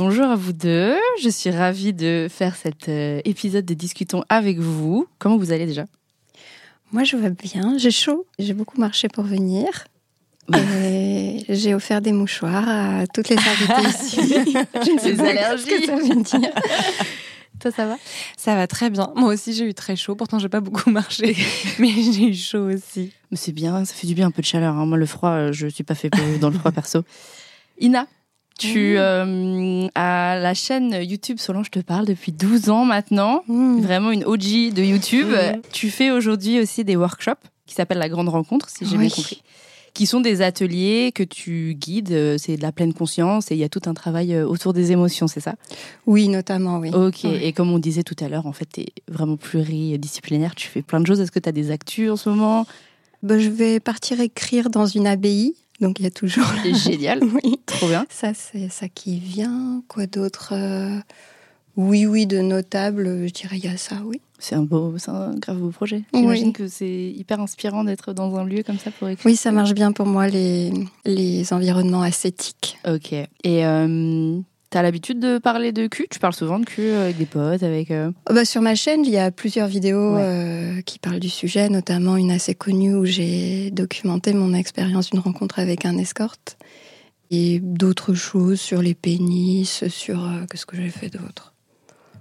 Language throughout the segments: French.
Bonjour à vous deux, je suis ravie de faire cet euh, épisode de Discutons avec vous. Comment vous allez déjà? Moi je vais bien, j'ai chaud, j'ai beaucoup marché pour venir. Et j'ai offert des mouchoirs à toutes les invités ici. je ne sais pas allergies. ce que ça veut dire. Toi ça va? Ça va très bien. Moi aussi j'ai eu très chaud, pourtant j'ai pas beaucoup marché, mais j'ai eu chaud aussi. Mais c'est bien, ça fait du bien un peu de chaleur. hein. Moi le froid, euh, je suis pas fait pour- dans le froid perso. Ina? Tu euh, as la chaîne YouTube Solange te parle depuis 12 ans maintenant. Mmh. Vraiment une OG de YouTube. Tu fais aujourd'hui aussi des workshops qui s'appellent la Grande Rencontre, si j'ai Oui. bien compris. Qui sont des ateliers que tu guides, euh, c'est de la pleine conscience et il y a tout un travail euh, autour des émotions, c'est ça? Oui, notamment, oui. Ok, et comme on disait tout à l'heure, en fait, tu es vraiment pluridisciplinaire, tu fais plein de choses. Est-ce que tu as des actus en ce moment? Bah, je vais partir écrire dans une abbaye, donc il y a toujours. C'est génial, oui. trop bien. Ça, c'est ça qui vient. Quoi d'autre Euh, Oui, oui, de notable, je dirais il y a ça, oui. C'est un beau, c'est un grave beau projet. Oui. J'imagine que c'est hyper inspirant d'être dans un lieu comme ça pour écrire. Oui, ça marche bien pour moi, les, les environnements ascétiques. Ok. Et euh, t'as l'habitude de parler de cul? Tu parles souvent de cul avec des potes, avec. euh, Oh, bah, sur ma chaîne, il y a plusieurs vidéos Ouais. euh, qui parlent du sujet, notamment une assez connue où j'ai documenté mon expérience d'une rencontre avec un escorte. Et d'autres choses sur les pénis, sur... euh, Qu'est-ce que j'ai fait d'autre?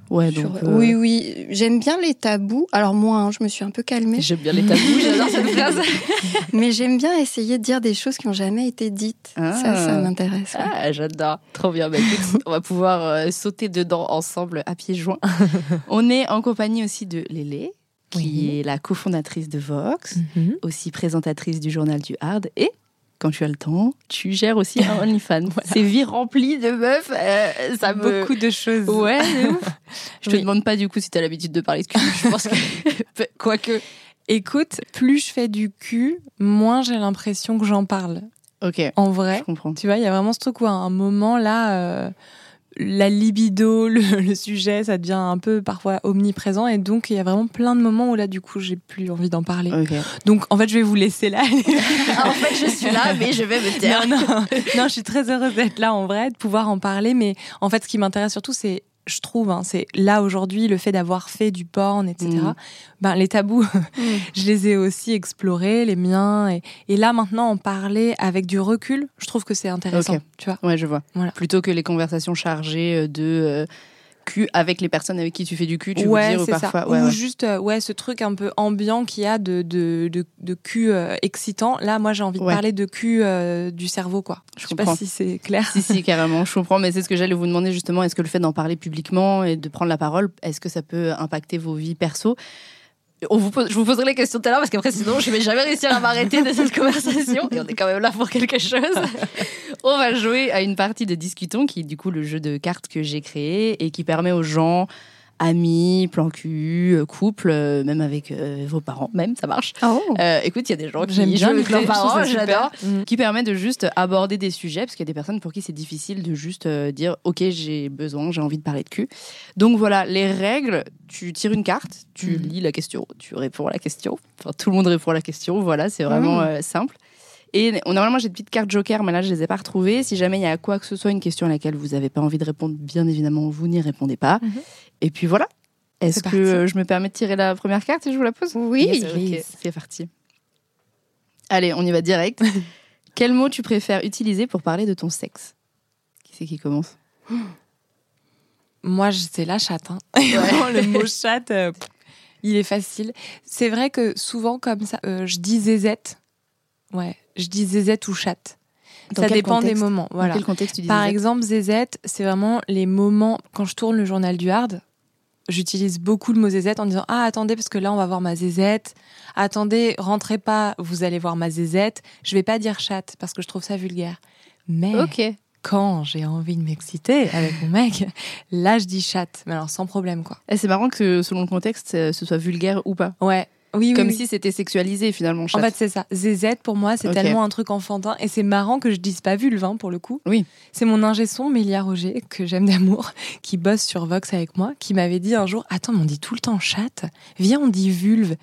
Ouais, Sur- donc. euh, Oui, oui, j'aime bien les tabous. Alors moi, hein, je me suis un peu calmée, J'aime bien les tabous, j'adore cette phrase. mais j'aime bien essayer de dire des choses qui n'ont jamais été dites. Ah. Ça, ça m'intéresse. ouais. Ah, j'adore. Trop bien. Bah, écoute, on va pouvoir euh, sauter dedans ensemble à pieds joints. on est en compagnie aussi de Lélé, qui Oui. est la cofondatrice de Vox, aussi présentatrice du journal du Hard et. Quand tu as le temps, tu gères aussi un OnlyFans. C'est vie remplie de meufs. euh, ça me... Beaucoup de choses. Ouais, c'est ouf. Je te Oui. demande pas du coup si t'as l'habitude de parler de cul. Je pense que quoique. Écoute, plus je fais du cul, moins j'ai l'impression que j'en parle. Ok. En vrai, Je comprends. tu vois, il y a vraiment ce truc où à un moment là, euh, la libido, le, le sujet, ça devient un peu parfois omniprésent et donc il y a vraiment plein de moments où là, du coup, j'ai plus envie d'en parler. Donc en fait, je vais vous laisser là. en fait, je suis là, mais je vais me taire. non, non, non, je suis très heureuse d'être là en vrai, de pouvoir en parler. Mais en fait, ce qui m'intéresse surtout, c'est, je trouve, hein, c'est là aujourd'hui le fait d'avoir fait du porn, etc. Mhm. Ben, les tabous, Mm. je les ai aussi explorés, les miens. Et, et là, maintenant, en parler avec du recul, je trouve que c'est intéressant. Tu vois Ouais, je vois. Voilà. Plutôt que les conversations chargées euh, de euh, cul avec les personnes avec qui tu fais du cul, tu ouais, veux dire, ou parfois. ça. Ouais, Ou ouais. juste, euh, ouais, ce truc un peu ambiant qu'il y a de, de, de, de cul euh, excitant. Là, moi, j'ai envie de parler de cul euh, du cerveau, quoi. Je Je sais comprends. pas si c'est clair. Si, si, carrément, je comprends, mais c'est ce que j'allais vous demander justement. Est-ce que le fait d'en parler publiquement et de prendre la parole, est-ce que ça peut impacter vos vies perso? Je vous poserai les questions tout à l'heure parce qu'après sinon je vais jamais réussir à m'arrêter de cette conversation et on est quand même là pour quelque chose. on va jouer à une partie de Discutons qui est du coup le jeu de cartes que j'ai créé et qui permet aux gens, amis, plan cul, euh, couple, euh, même avec euh, vos parents, même ça marche. Oh. Euh, écoute, il y a des gens qui J'aime bien jouent avec leurs parents, j'adore Mhm. qui permet de juste aborder des sujets, parce qu'il y a des personnes pour qui c'est difficile de juste dire Ok, j'ai besoin, j'ai envie de parler de cul. Donc voilà, les règles tu tires une carte, tu Mhm. lis la question, tu réponds à la question. Enfin, tout le monde répond à la question, voilà, c'est vraiment euh, simple. Et normalement, j'ai des petites cartes joker, mais là, je les ai pas retrouvées. Si jamais il y a quoi que ce soit, une question à laquelle vous n'avez pas envie de répondre, bien évidemment, vous n'y répondez pas. Mhm. Et puis voilà. Est-ce que euh, je me permets de tirer la première carte et je vous la pose? Oui. Yes, ok, c'est parti. Allez, on y va direct. Quel mot tu préfères utiliser pour parler de ton sexe? Qui c'est qui commence? Moi, c'est la chatte. hein. Le mot chatte, euh, il est facile. C'est vrai que souvent, comme ça, euh, je dis zézette. Ouais, je dis zézette ou chatte. Dans ça dépend des moments. Dans Voilà. quel contexte tu dis Par zézette exemple, zézette, c'est vraiment les moments quand je tourne le journal du hard. j'utilise beaucoup le mot zézette en disant ah attendez parce que là on va voir ma zézette. Attendez, rentrez pas, vous allez voir ma zézette. Je vais pas dire chatte parce que je trouve ça vulgaire. Mais Ok. quand j'ai envie de m'exciter avec mon mec, là je dis chatte, mais alors sans problème quoi. Et c'est marrant que selon le contexte, euh, ce soit vulgaire ou pas. Ouais. Oui, oui, Comme oui. si c'était sexualisé finalement. En chatte. fait, c'est ça. Zézette, pour moi, c'est tellement un truc enfantin. Et c'est marrant que je dise pas vulve, hein, pour le coup. Oui. C'est mon ingé son, Mélia Roger, que j'aime d'amour, qui bosse sur Vox avec moi, qui m'avait dit un jour Attends, mais on dit tout le temps chatte. Viens, on dit vulve.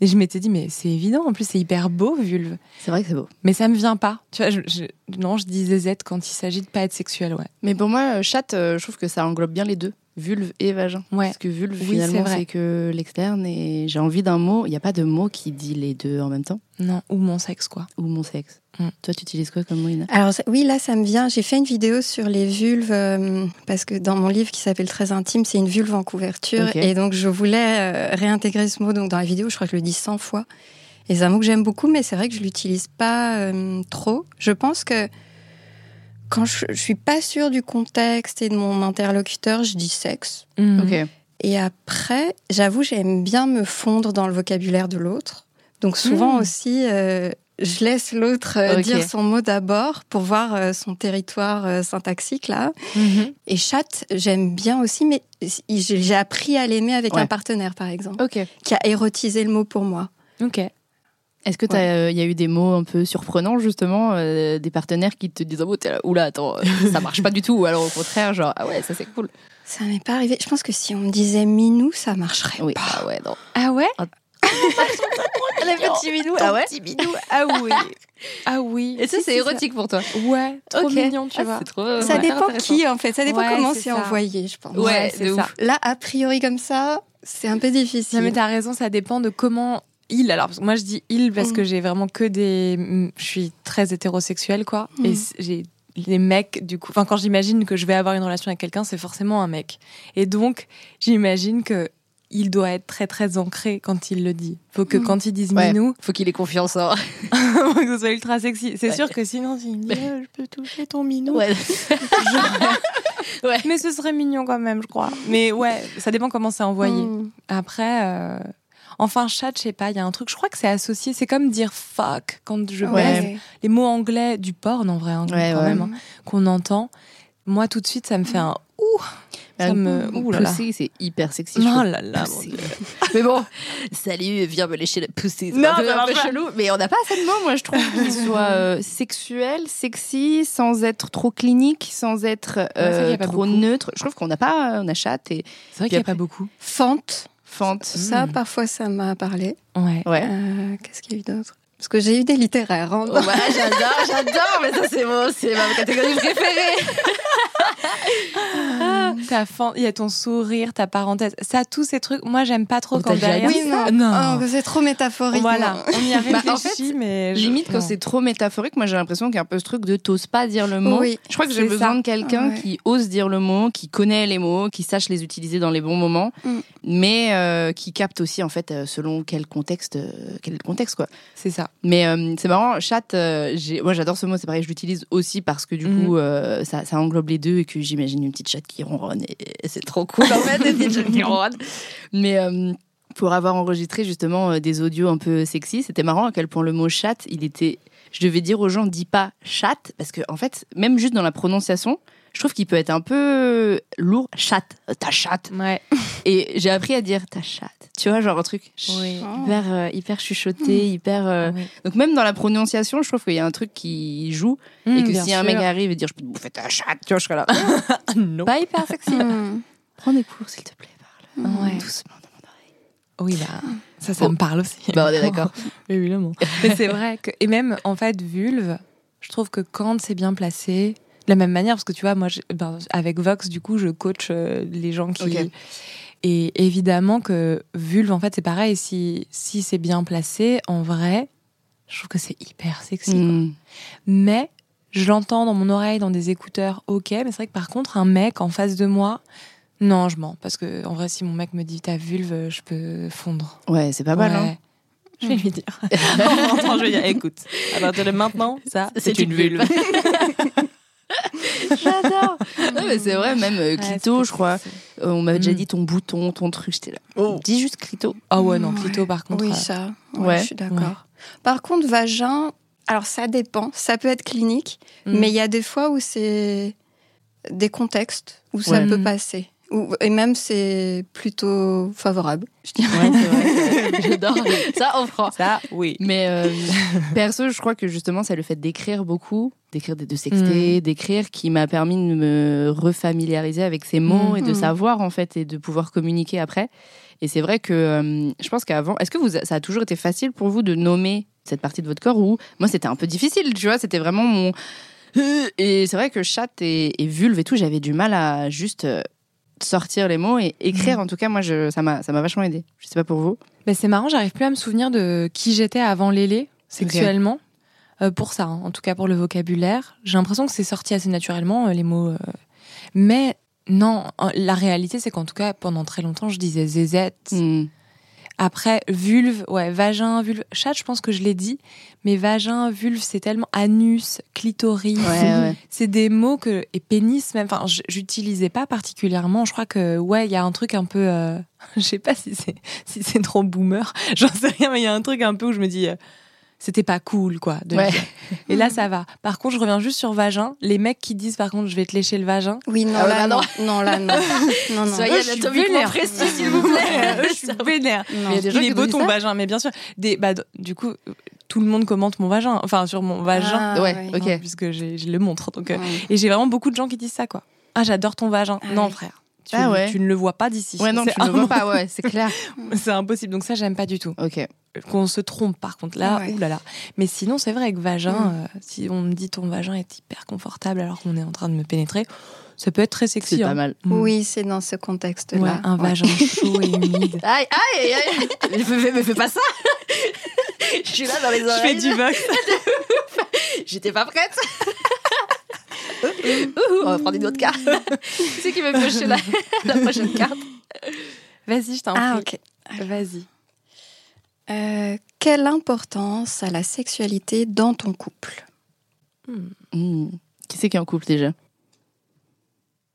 Et je m'étais dit Mais c'est évident. En plus, c'est hyper beau, vulve. c'est vrai que c'est beau. Mais ça me vient pas. Tu vois, je, je- non, je dis zézette quand il s'agit de pas être sexuel, ouais. Mais pour moi, chatte, euh, je trouve que ça englobe bien les deux, vulve et vagin. Ouais. Parce que vulve, Oui, finalement, c'est que l'externe et j'ai envie d'un mot. Il n'y a pas de mot qui dit les deux en même temps. Non, ou mon sexe, quoi. Ou mon sexe. Mm. Toi, tu utilises quoi comme mot, Ina? Alors ça- oui, là, ça me vient. J'ai fait une vidéo sur les vulves euh, parce que dans mon livre qui s'appelle Très intime, c'est une vulve en couverture. Et donc, je voulais euh, réintégrer ce mot donc, dans la vidéo. Je crois que je le dis 100 fois. Et c'est un mot que j'aime beaucoup, mais c'est vrai que je l'utilise pas euh, trop. Je pense que quand je, je suis pas sûre du contexte et de mon interlocuteur, je dis sexe. Ok. Et après, j'avoue, j'aime bien me fondre dans le vocabulaire de l'autre. Donc souvent Mm. aussi, euh, je laisse l'autre euh, dire son mot d'abord pour voir euh, son territoire euh, syntaxique là. Mhm. Et chatte, j'aime bien aussi, mais j'ai appris à l'aimer avec Ouais. un partenaire, par exemple, qui a érotisé le mot pour moi. Ok. Est-ce que il y a eu des mots un peu surprenants justement, euh, des partenaires qui te disent oh, t'es là, oula attends, euh, ça marche pas du tout, ou alors au contraire genre ah ouais ça c'est cool. Ça m'est pas arrivé. Je pense que si on me disait minou, ça marcherait Oui pas. ah ouais non. Ah ouais Les petits minous Ton ah ouais. petit bidou. Ah oui. Ah oui. Et ça c'est érotique pour toi. Ouais, trop mignon, tu Ah, vois. Trop. Ça ouais. dépend qui, en fait. Ça dépend Ouais, comment c'est envoyé, je pense. Ouais, c'est ça. ouf. Là, a priori comme ça, c'est un peu difficile. Non mais t'as raison, ça dépend de comment il. Alors parce que moi je dis il parce Mm. que j'ai vraiment que des. mm, Je suis très hétérosexuelle quoi. Mm. Et c- j'ai les mecs du coup. Enfin quand j'imagine que je vais avoir une relation avec quelqu'un, c'est forcément un mec. Et donc j'imagine que il doit être très très ancré quand il le dit. Faut que Mm. quand il dise Ouais. minou, Faut qu'il ait confiance en. faut que ce soit ultra sexy. C'est Ouais. sûr que sinon s'il me dit Euh, je peux toucher ton minou. Ouais. Mais ce serait mignon quand même, je crois. Mais ouais, ça dépend comment c'est envoyé. Mm. Après, euh, enfin, chat, je sais pas, il y a un truc, je crois que c'est associé, c'est comme dire fuck quand je Ouais. baise. Les mots anglais du porn, en vrai, hein, Ouais, quand ouais. même, hein, qu'on entend. Moi, tout de suite, ça me fait un ouh. Ça me. Ouh là là. Pussy, c'est hyper sexy. Oh là là. Mais bon, salut, viens me lécher la. C'est Non, un peu, ça un peu chelou. Mais on n'a pas assez de mots, moi, je trouve, qui soient euh, sexuels, sexy, sans être trop clinique, sans être c'est euh, trop beaucoup. neutre. Je trouve qu'on n'a pas, on a chatte et C'est vrai qu'il n'y a pas beaucoup. Fente, fente. ça, parfois, ça m'a parlé. Ouais. Ouais. Euh, Qu'est-ce qu'il y a eu d'autre? Parce que j'ai eu des littéraires. hein. Ouais, j'adore, j'adore, mais ça c'est bon, c'est ma catégorie préférée. Ta fan, il y a ton sourire, ta parenthèse. Ça, tous ces trucs. Moi, j'aime pas trop On quand derrière. Oui, non. Non. Oh, c'est trop métaphorique. Voilà, on y a Bah, en réfléchi, fait, mais je- Limite, quand c'est trop métaphorique, moi j'ai l'impression qu'il y a un peu ce truc de t'oses pas dire le mot. Oui. Je crois que j'ai besoin ça. de quelqu'un Ouais. qui ose dire le mot, qui connaît les mots, qui sache les utiliser dans les bons moments, Mm. mais euh, qui capte aussi en fait euh, selon quel contexte, euh, quel contexte quoi. c'est ça. Mais euh, c'est marrant, chat, euh, moi j'adore ce mot, c'est pareil, je l'utilise aussi parce que du Mhm. coup euh, ça, ça englobe les deux et que j'imagine une petite chatte qui ronronne et, et c'est trop cool en fait, une petite chatte qui ronronne. Mais pour avoir enregistré justement des audios un peu sexy, c'était marrant à quel point le mot chat, il était. Je devais dire aux gens, dis pas chat, parce que en fait, même juste dans la prononciation, je trouve qu'il peut être un peu lourd. Chat, euh, ta chatte. Ouais. Et j'ai appris à dire ta chatte. Tu vois, genre un truc Oui. hyper, euh, hyper chuchoté, hyper. euh, Oui. Donc même dans la prononciation, je trouve qu'il y a un truc qui joue et Mmh, que si un mec arrive et dire je peux te bouffer ta chatte, tu vois, je serais là. non. Pas hyper sexy. Mm. Prends des cours, s'il te plaît, parle Ouais. doucement dans mon oreille. Oui, bah, ça, ça me parle aussi. Bah, on est d'accord. Évidemment. Mais c'est vrai que, et même, en fait, vulve, je trouve que quand c'est bien placé, de la même manière, parce que tu vois, moi, ben, avec Vox, du coup, je coach euh, les gens qui. Ok. Et évidemment que vulve, en fait, c'est pareil. Si, si c'est bien placé, en vrai, je trouve que c'est hyper sexy. quoi. Mm. Mais je l'entends dans mon oreille, dans des écouteurs, ok. Mais c'est vrai que par contre, un mec en face de moi, non, je mens. Parce que, en vrai, si mon mec me dit ta vulve, je peux fondre. Ouais, c'est pas mal. Ouais. Hein. Je vais lui dire. en rentrant, je vais dire, écoute, à partir de maintenant, ça, c'est une vulve. J'adore. Non, mais c'est vrai, même euh, Clito, je crois. euh, on m'avait déjà Mm. dit ton bouton, ton truc. J'étais là. Oh. Dis juste clito. Ah ouais, non, clito par contre. Oui, euh, ça. Ouais, ouais. je suis d'accord. Par contre, vagin, alors ça dépend. Ça peut être clinique, mm. mais il y a des fois où c'est des contextes où ça Ouais. peut Mm. passer. Et même c'est plutôt favorable, je dirais. Ouais, c'est vrai. J'adore. Ça, on prend. Ça, oui. Mais euh, perso, je crois que justement, c'est le fait d'écrire beaucoup, d'écrire, de sexter, d'écrire, qui m'a permis de me refamiliariser avec ces mots Mm. et de Mm. savoir en fait et de pouvoir communiquer après. Et c'est vrai que euh, je pense qu'avant, est-ce que vous, ça a toujours été facile pour vous de nommer cette partie de votre corps ou moi c'était un peu difficile, tu vois, c'était vraiment mon et c'est vrai que chat et, et vulve et tout, j'avais du mal à juste euh, sortir les mots et écrire. En tout cas, moi, je, ça m'a, vachement aidé. Je sais pas pour vous. Bah, c'est marrant, j'arrive plus à me souvenir de qui j'étais avant Lélé, sexuellement. Euh, pour ça, hein, en tout cas pour le vocabulaire. J'ai l'impression que c'est sorti assez naturellement, euh, les mots. euh. Mais non, la réalité, c'est qu'en tout cas, pendant très longtemps, je disais zézette. Mm. Après, vulve, ouais, vagin, vulve. Chat, je pense que je l'ai dit. Mais vagin, vulve, c'est tellement anus, clitoris. Ouais, ouais. C'est des mots que. Et pénis, même. Enfin, j'utilisais pas particulièrement. Je crois que, ouais, il y a un truc un peu. euh, Je sais pas si c'est si c'est trop boomer. J'en sais rien, mais il y a un truc un peu où je me dis. euh, C'était pas cool, quoi. de Ouais. Et là, ça va. Par contre, je reviens juste sur vagin. Les mecs qui disent, par contre, je vais te lécher le vagin. Oui, non, Ah ouais, là, bah non. non, là, non. Non, non. Soyez anatomiquement précis, s'il vous plaît. Je suis vénère. Non. Mais il y a des gens Il est beau ton vagin, mais bien sûr. Des, bah, du coup, euh, tout le monde commente mon vagin, enfin sur mon vagin, Ah, Ouais, oui. ok. puisque je le montre. Donc, euh, Ouais. et j'ai vraiment beaucoup de gens qui disent ça, quoi. Ah, j'adore ton vagin. Ah non, oui. frère. Tu, Ah ouais. tu ne le vois pas d'ici. Ouais, non, tu ne le vois impossible. pas, ouais, c'est clair. C'est impossible. Donc ça, j'aime pas du tout. Ok. Qu'on se trompe, par contre. Là, Ouais. oulala. Mais sinon, c'est vrai que vagin, Mm. euh, si on me dit ton vagin est hyper confortable alors qu'on est en train de me pénétrer, ça peut être très sexy. C'est hein. pas mal. Mm. Oui, c'est dans ce contexte-là. Ouais, un vagin chaud et humide. Aïe, aïe, aïe. Me fais, me fais pas ça. Je suis là dans les Je oreilles. fais du vox. J'étais pas prête. On va prendre une autre carte. Qui c'est qui veut piocher la, la prochaine carte Vas-y, je t'en Ah, prie. ok. Vas-y. Euh, quelle importance a la sexualité dans ton couple? Hmm. Qui c'est qui est en couple déjà?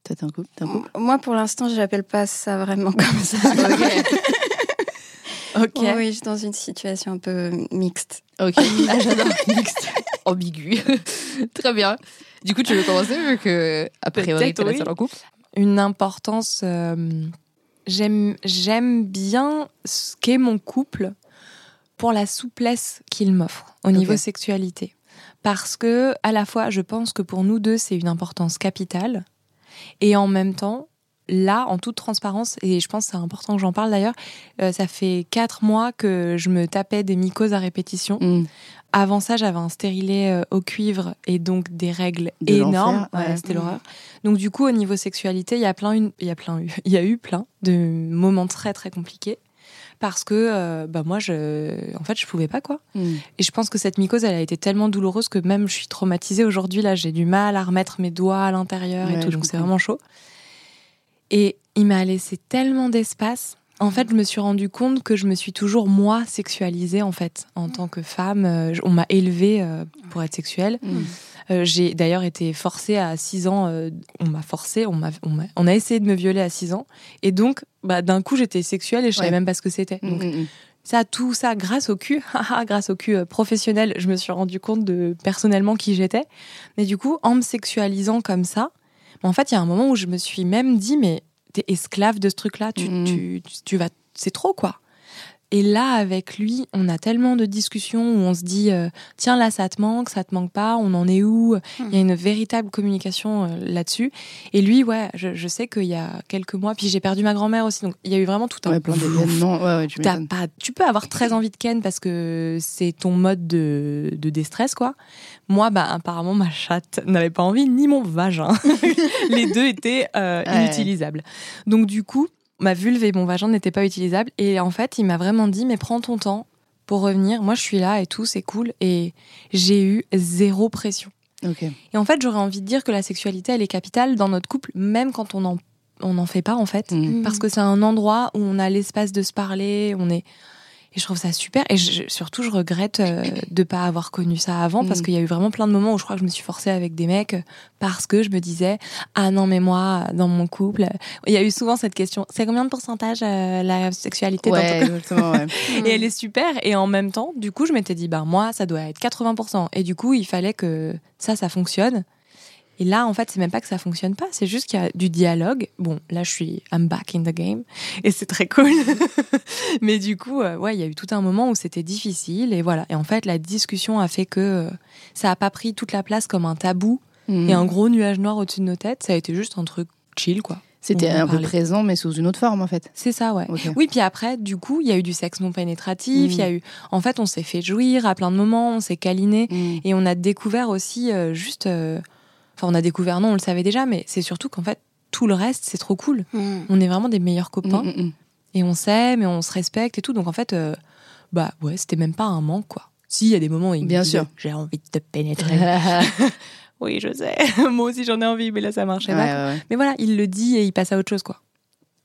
Toi, t'es en couple T'es en couple? Moi, pour l'instant, je n'appelle pas ça vraiment comme ça. Ok. Oui, je suis dans une situation un peu mixte. Ok. Ah, j'adore. Mixte. Ambigu. Très bien. Du coup, tu veux commencer vu que, a priori, t'es la oui. seule en couple? Une importance. euh, j'aime, j'aime bien ce qu'est mon couple pour la souplesse qu'il m'offre au niveau sexualité. Parce que, à la fois, je pense que pour nous deux, c'est une importance capitale. Et en même temps, là, en toute transparence, et je pense que c'est important que j'en parle d'ailleurs, euh, ça fait quatre mois que je me tapais des mycoses à répétition. Hmm. Avant ça, j'avais un stérilet euh, au cuivre et donc des règles De énormes. l'enfer, ouais. Ouais, C'était Mhm. l'horreur. Donc du coup, au niveau sexualité, il y a plein, une- il y a plein, eu- il y a eu plein de moments très très compliqués parce que euh, bah moi, je, en fait, je pouvais pas quoi. Hmm. Et je pense que cette mycose, elle a été tellement douloureuse que même je suis traumatisée aujourd'hui. Là, j'ai du mal à remettre mes doigts à l'intérieur et tout, donc c'est vraiment chaud. Et il m'a laissé tellement d'espace. En fait, je me suis rendu compte que je me suis toujours moi sexualisée en fait en tant que femme. Euh, On m'a élevée euh, pour être sexuelle. Hmm. Euh, j'ai d'ailleurs été forcée à 6 ans. euh, on m'a forcée, on m'a, on, a essayé de me violer à 6 ans. Et donc, bah, d'un coup, j'étais sexuelle et je savais Ouais. même pas ce que c'était. Donc, hmm. ça, tout ça, grâce au cul, grâce au cul euh, professionnel, je me suis rendu compte de personnellement qui j'étais. Mais du coup, en me sexualisant comme ça, en fait, il y a un moment où je me suis même dit, mais t'es esclave de ce truc-là, tu, tu, tu, tu vas, c'est trop quoi. Et là, avec lui, on a tellement de discussions où on se dit, euh, tiens, là, ça te manque, ça te manque pas, on en est où? Il y a une véritable communication euh, là-dessus. Et lui, ouais, je, je sais qu'il y a quelques mois, puis j'ai perdu ma grand-mère aussi, donc il y a eu vraiment tout un Ouais, plein d'événements. Ouais, ouais, tu pas, tu peux avoir très envie de ken parce que c'est ton mode de, de déstress, quoi. Moi, bah, apparemment, ma chatte n'avait pas envie, ni mon vagin. Les deux étaient euh, inutilisables. Donc, du coup, ma vulve et mon vagin n'étaient pas utilisables. Et en fait, il m'a vraiment dit, mais prends ton temps pour revenir. Moi, je suis là et tout, c'est cool. Et j'ai eu zéro pression. Et en fait, j'aurais envie de dire que la sexualité, elle est capitale dans notre couple, même quand on n'en on n'en fait pas, en fait Hmm. parce que c'est un endroit où on a l'espace de se parler, on est Et je trouve ça super. Et je- surtout, je regrette euh, de pas avoir connu ça avant parce Mm. qu'il y a eu vraiment plein de moments où je crois que je me suis forcée avec des mecs parce que je me disais ah non mais moi dans mon couple, il y a eu souvent cette question. C'est combien de pourcentage euh, la sexualité dans ton Ouais, couple exactement. Ouais. Et elle est super. Et en même temps, du coup, je m'étais dit bah moi ça doit être 80%. Et du coup, il fallait que ça ça fonctionne. Et là, en fait, c'est même pas que ça fonctionne pas, c'est juste qu'il y a du dialogue. Bon, là, je suis I'm back in the game et c'est très cool. Mais du coup, euh, ouais, il y a eu tout un moment où c'était difficile et voilà. Et en fait, la discussion a fait que euh, ça a pas pris toute la place comme un tabou Mm. et un gros nuage noir au-dessus de nos têtes. Ça a été juste un truc chill, quoi. C'était un peu présent, mais sous une autre forme, en fait. C'est ça, ouais. Oui, puis après, du coup, il y a eu du sexe non pénétratif. Il y a eu, en fait, on s'est fait jouir à plein de moments, on s'est câliné. Mm. Et on a découvert aussi euh, juste. euh, Enfin, on a découvert, non, on le savait déjà, mais c'est surtout qu'en fait, tout le reste, c'est trop cool. Mm. On est vraiment des meilleurs copains Mm, mm, et on s'aime et on se respecte et tout. Donc en fait, euh, bah ouais, c'était même pas un manque, quoi. Si, il y a des moments où il me Bien disait, sûr. j'ai envie de te pénétrer. oui, je sais. Moi aussi, j'en ai envie, mais là, ça marchait Ouais, pas. ouais, ouais. Mais voilà, il le dit et il passe à autre chose, quoi.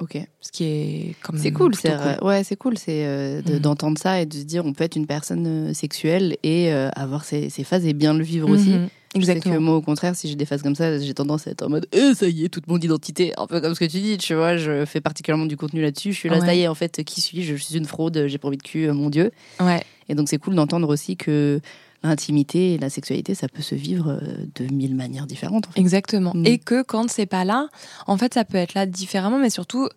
Ok. Ce qui est comme C'est cool, c'est ouais, c'est cool, c'est euh, de- d'entendre ça et de se dire on peut être une personne euh, sexuelle et euh, avoir ses, ses phases et bien le vivre aussi. Exactement. que moi, au contraire, si j'ai des phases comme ça, j'ai tendance à être en mode eh, ça y est, toute mon identité, un peu comme ce que tu dis, tu vois. Je fais particulièrement du contenu là-dessus. Je suis là, Ouais. ça y est, en fait, qui suis-je? Je suis une fraude, j'ai pas envie de cul, euh, mon Dieu. Ouais. Et donc, c'est cool d'entendre aussi que l'intimité et la sexualité, ça peut se vivre euh, de mille manières différentes. En fait. Exactement. Mm. Et que quand c'est pas là, en fait, ça peut être là différemment, mais surtout,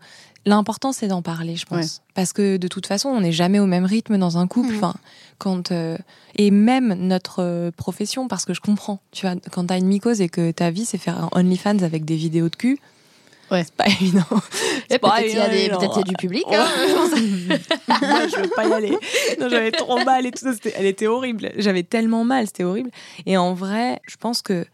l'important c'est d'en parler, je pense. Ouais. Parce que de toute façon, on n'est jamais au même rythme dans un couple. Mm. Enfin, quand euh, et même notre euh, profession, parce que je comprends. Tu vois, quand t'as une mycose et que ta vie c'est faire un OnlyFans avec des vidéos de cul. Ouais. C'est pas évident. Peut-être il y a des- il y a du public. Hein. Moi, je veux pas y aller. J'avais trop mal et tout ça. Elle était horrible. J'avais tellement mal, c'était horrible. Et en vrai, je pense que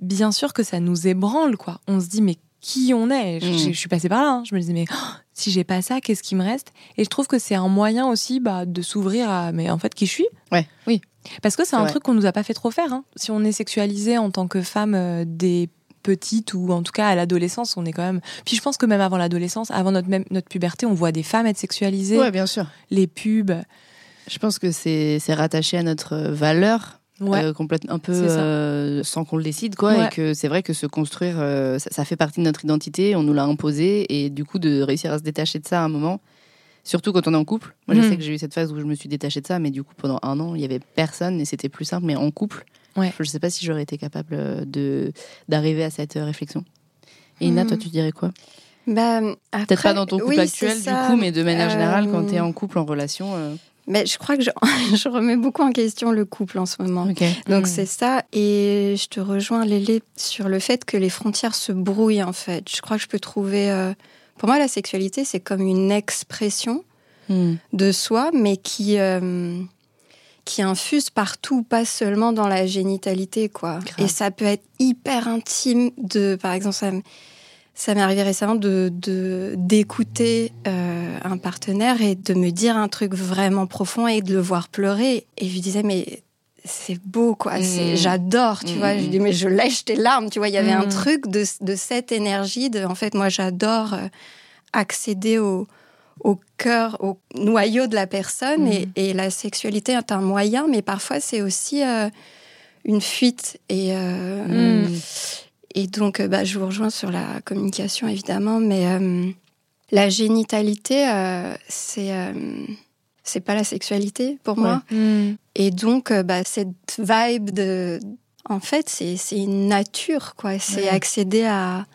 bien sûr que ça nous ébranle, quoi. On se dit, mais qui on est je, Mm. je- je suis passée par là. hein. Je me disais, mais oh, si j'ai pas ça, qu'est-ce qui me reste? Et je trouve que c'est un moyen aussi bah, de s'ouvrir à, mais en fait, qui je suis. Ouais, oui. Parce que c'est un vrai. truc qu'on nous a pas fait trop faire. hein. Si on est sexualisé en tant que femme euh, des petites ou en tout cas à l'adolescence, on est quand même. Puis je pense que même avant l'adolescence, avant notre même notre puberté, on voit des femmes être sexualisées, Ouais, bien sûr. les pubs. Je pense que c'est c'est rattaché à notre valeur Ouais. euh, complètement un peu euh, sans qu'on le décide quoi Ouais. et que c'est vrai que se construire euh, ça, ça fait partie de notre identité on nous l'a imposé et du coup de réussir à se détacher de ça à un moment surtout quand on est en couple moi je Mhm. sais que j'ai eu cette phase où je me suis détachée de ça mais du coup pendant un an il y avait personne et c'était plus simple mais en couple Ouais. je sais pas si j'aurais été capable de d'arriver à cette réflexion et Ina toi tu dirais quoi? Bah, peut-être pas dans ton couple oui, actuel du coup mais de manière générale quand tu es en couple en relation Mais je crois que je, je remets beaucoup en question le couple en ce moment. Donc Mm. c'est ça. Et je te rejoins, Lélé, sur le fait que les frontières se brouillent, en fait. Je crois que je peux trouver... euh, Pour moi, la sexualité, c'est comme une expression Hmm. de soi, mais qui... euh, qui infuse partout, pas seulement dans la génitalité, quoi. Grave. Et ça peut être hyper intime de, par exemple, ça, ça m'est arrivé récemment de d'écouter euh, un partenaire et de me dire un truc vraiment profond et de le voir pleurer. Et je lui disais, mais c'est beau, quoi. C'est- Mm. J'adore, tu Mm, vois. Je lui dis, mais je lèche tes larmes, tu vois. Il y avait un truc de, de cette énergie. De, en fait, moi, j'adore euh, accéder au, au cœur, au noyau de la personne. Et, et la sexualité est un moyen, mais parfois, c'est aussi euh, une fuite. Et, euh. Et donc, euh, bah, je vous rejoins sur la communication, évidemment, mais euh, la génitalité, euh, c'est euh, c'est pas la sexualité pour moi. Mm. Et donc, bah, cette vibe de, en fait, c'est c'est une nature, quoi. C'est Ouais. accéder à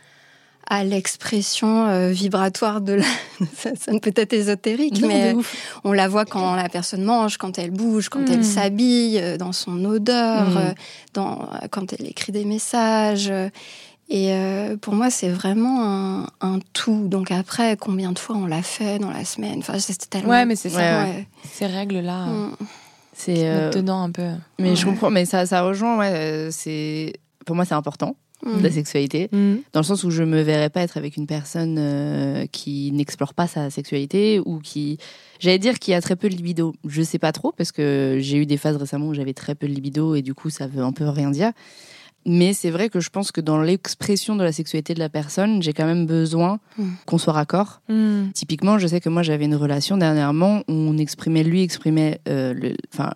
à l'expression euh, vibratoire de la... ça sonne peut-être ésotérique, Non, mais on la voit quand la personne mange, quand elle bouge, quand elle s'habille, euh, dans son odeur, Mm. euh, dans, euh, quand elle écrit des messages. euh, Et euh, pour moi, c'est vraiment un, un tout. Donc après, combien de fois on l'a fait dans la semaine? Enfin, c'était tellement. Ouais, mais c'est ça. Ouais, Ouais. Ces règles-là, Mm. c'est euh, dedans un peu. Mais je comprends, mais ça, ça rejoint, ouais, euh, c'est, pour moi, c'est important, Mm. la sexualité, Mm. dans le sens où je me verrais pas être avec une personne euh, qui n'explore pas sa sexualité ou qui, j'allais dire, qui a très peu de libido. Je sais pas trop, parce que j'ai eu des phases récemment où j'avais très peu de libido et du coup, ça veut un peu rien dire. Mais c'est vrai que je pense que dans l'expression de la sexualité de la personne, j'ai quand même besoin Mm. qu'on soit raccord. Typiquement, je sais que moi j'avais une relation dernièrement où on exprimait, lui exprimait, euh, le, enfin,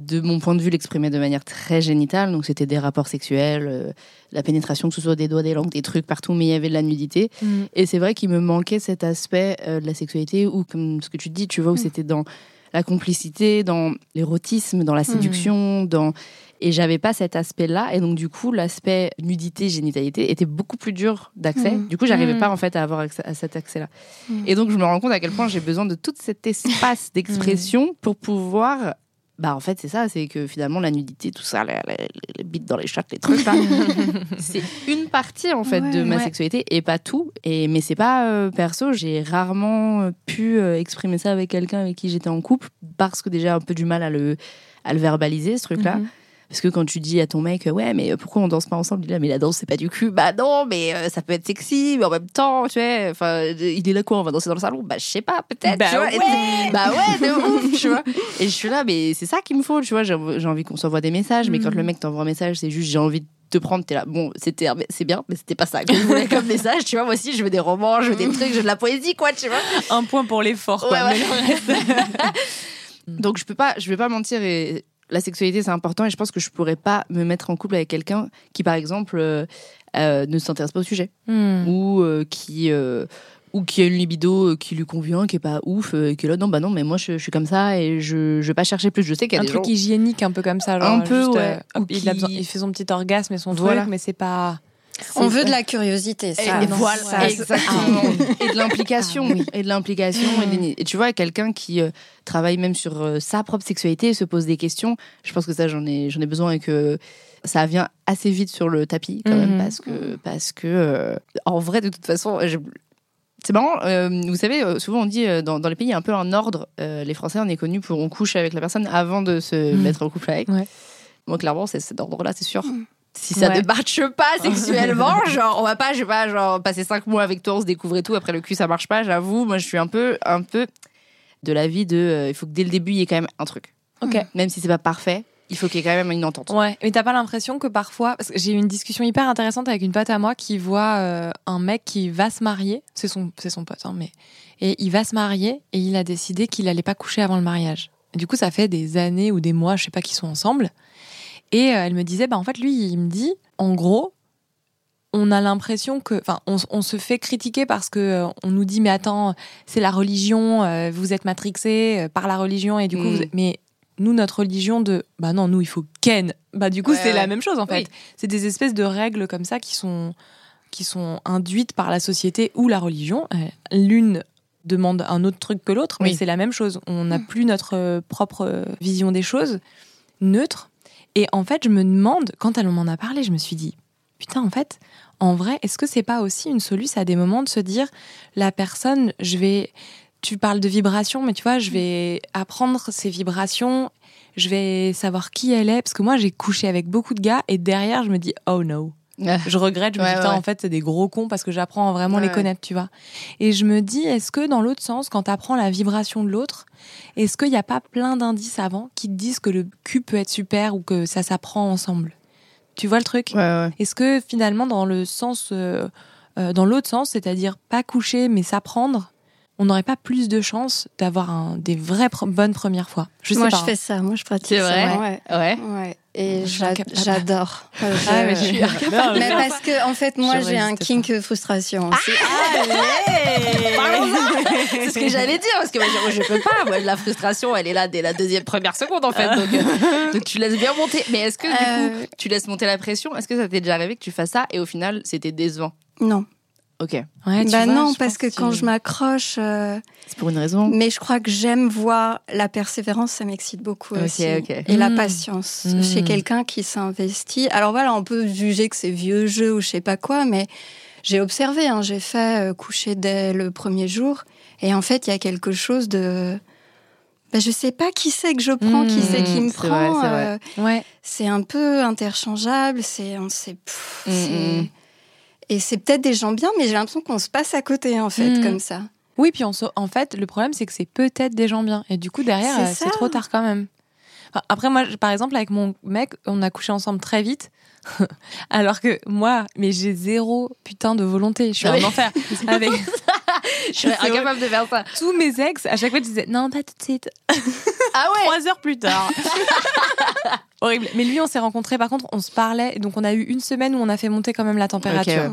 de mon point de vue, l'exprimait de manière très génitale. Donc c'était des rapports sexuels, euh, la pénétration, que ce soit des doigts, des langues, des trucs partout, mais il y avait de la nudité. Hmm. Et c'est vrai qu'il me manquait cet aspect euh, de la sexualité où, comme ce que tu dis, tu vois, où Mm. c'était dans la complicité, dans l'érotisme, dans la séduction, dans et j'avais pas cet aspect-là. Et donc du coup, l'aspect nudité, génitalité était beaucoup plus dur d'accès. Mm. Du coup, j'arrivais Mm. pas en fait à avoir accès à cet accès-là. Mm. Et donc je me rends compte à quel point j'ai besoin de tout cet espace d'expression pour pouvoir bah en fait c'est ça, c'est que finalement la nudité, tout ça, les, les, les bites dans les chattes, les trucs là, c'est une partie en fait de ma ouais. sexualité et pas tout. Et mais c'est pas euh, perso, j'ai rarement euh, pu euh, exprimer ça avec quelqu'un avec qui j'étais en couple parce que déjà un peu du mal à le à le verbaliser ce truc là. Mhm. Parce que quand tu dis à ton mec, ouais, mais pourquoi on danse pas ensemble? Il dit là, mais la danse, c'est pas du cul. Bah non, mais euh, ça peut être sexy, mais en même temps, tu vois, enfin, il est là quoi On va danser dans le salon? Bah je sais pas, peut-être. Bah tu vois, ouais. bah ouais, de ouf, tu vois. Et je suis là, mais c'est ça qu'il me faut, tu vois. J'ai envie qu'on s'envoie des messages, mais quand le mec t'envoie un message, c'est juste j'ai envie de te prendre, t'es là. Bon, c'était, c'est bien, mais c'était pas ça que je voulais comme message, tu vois. Moi aussi, je veux des romans, je veux des trucs, je veux de la poésie, quoi, tu vois. Un point pour l'effort, quoi. Ouais, ouais. Donc je peux pas, je vais pas mentir et la sexualité c'est important et je pense que je pourrais pas me mettre en couple avec quelqu'un qui par exemple euh, euh, ne s'intéresse pas au sujet Hmm. ou euh, qui ou qui a une libido qui lui convient, qui est pas ouf, et qui est là non bah non mais moi je, je suis comme ça et je je vais pas chercher plus. Je sais qu'il y a Un des truc gens. hygiénique un peu comme ça, genre Un peu, juste, ouais. hop, il, a qui- besoin- il fait son petit orgasme et son Voilà. truc, mais c'est pas. On veut de la curiosité, Et, ça. et voilà, ça, exactement. Ah. Et de l'implication. Ah oui. Et de l'implication. et, des- et tu vois, quelqu'un qui euh, travaille même sur euh, sa propre sexualité et se pose des questions, je pense que ça, j'en ai, j'en ai besoin et que ça vient assez vite sur le tapis, quand même, Mhm. parce que, parce que euh, en vrai, de toute façon, je- c'est marrant, euh, vous savez, souvent on dit euh, dans, dans les pays, il y a un peu un ordre. Euh, les Français, on est connus pour on couche avec la personne avant de se Mhm. mettre en couple avec. Ouais. Moi, clairement, c'est cet ordre-là, c'est sûr. Si ça Ouais. ne marche pas sexuellement, genre, on va pas, je sais pas, genre, passer cinq mois avec toi, on se découvre et tout, après le cul, ça marche pas, j'avoue. Moi, je suis un peu, un peu de l'avis de, euh, il faut que dès le début, il y ait quand même un truc. Ok. Même si c'est pas parfait, il faut qu'il y ait quand même une entente. Ouais, mais t'as pas l'impression que parfois, parce que j'ai eu une discussion hyper intéressante avec une pote à moi qui voit euh, un mec qui va se marier, c'est son, c'est son pote, hein, mais et il va se marier et il a décidé qu'il allait pas coucher avant le mariage. Et du coup, ça fait des années ou des mois, je sais pas, qu'ils sont ensemble. Et euh, elle me disait, bah en fait, lui, il me dit, en gros, on a l'impression que, enfin, on, on se fait critiquer parce que euh, on nous dit, mais attends, c'est la religion, euh, vous êtes matrixé euh, par la religion et du coup, Mm. vous êtes- mais nous, notre religion de, bah non, nous, il faut ken. Bah du coup, Ouais, c'est la même chose en fait. C'est des espèces de règles comme ça qui sont qui sont induites par la société ou la religion. L'une demande un autre truc que l'autre, mais Oui. c'est la même chose. On n'a Mm. plus notre propre vision des choses, neutre. Et en fait, je me demande, quand elle m'en a parlé, je me suis dit, putain, en fait, en vrai, est-ce que c'est pas aussi une solution à des moments de se dire, la personne, je vais, tu parles de vibrations, mais tu vois, je vais apprendre ces vibrations, je vais savoir qui elle est, parce que moi, j'ai couché avec beaucoup de gars, et derrière, je me dis, oh no. Je regrette, je me dis, putain, ouais. en fait, c'est des gros cons parce que j'apprends à vraiment Ouais, les ouais. connaître, tu vois. Et je me dis, est-ce que dans l'autre sens, quand tu apprends la vibration de l'autre, est-ce qu'il n'y a pas plein d'indices avant qui te disent que le cul peut être super ou que ça s'apprend ensemble? Tu vois le truc? Ouais, ouais. Est-ce que finalement, dans le sens, euh, euh, dans l'autre sens, c'est-à-dire pas coucher mais s'apprendre, on n'aurait pas plus de chances d'avoir un- des vraies bonnes premières fois? Je sais moi, pas. je fais ça. Moi, je pratique C'est ça. vrai? Ouais. Ouais. Ouais. Et incapable. j'adore. Ah, mais je suis incapable. Mais parce que, en fait, moi, j'ai un kink frustration aussi. C'est ce que j'allais dire, parce que moi, je, je peux pas. Moi, la frustration, elle est là dès la deuxième, première seconde, en fait. Donc, euh, donc tu laisses bien monter. Mais est-ce que, du coup, Euh, tu laisses monter la pression? Est-ce que ça t'est déjà arrivé que tu fasses ça et au final, c'était décevant? Non. Ok. Ouais, tu bah vois, non, parce que quand je m'accroche, euh, C'est pour une raison mais je crois que j'aime voir la persévérance, ça m'excite beaucoup aussi. Et la Mm. patience chez quelqu'un qui s'investit. Alors voilà, on peut juger que c'est vieux jeu ou je sais pas quoi, mais j'ai observé, hein, j'ai fait euh, coucher dès le premier jour. Et en fait, il y a quelque chose de. Ben, je sais pas qui c'est que je prends, qui Mm, c'est qui me prend. euh, Ouais. c'est un peu interchangeable, c'est on sait pff. Et c'est peut-être des gens bien, mais j'ai l'impression qu'on se passe à côté en fait Mm. comme ça. Oui, puis on se- en fait, le problème, c'est que c'est peut-être des gens bien. Et du coup, derrière, C'est euh, trop tard quand même. Enfin, après, moi, par exemple, avec mon mec, on a couché ensemble très vite. Alors que moi, mais j'ai zéro putain de volonté. Je suis Ah un oui. enfer. Avec Je serais incapable de faire ça. tous mes ex, à chaque fois, je disais non, pas tout de suite. Ah ouais Trois heures plus tard. Horrible. Mais lui, on s'est rencontrés. Par contre, on se parlait. Donc, on a eu une semaine où on a fait monter quand même la température.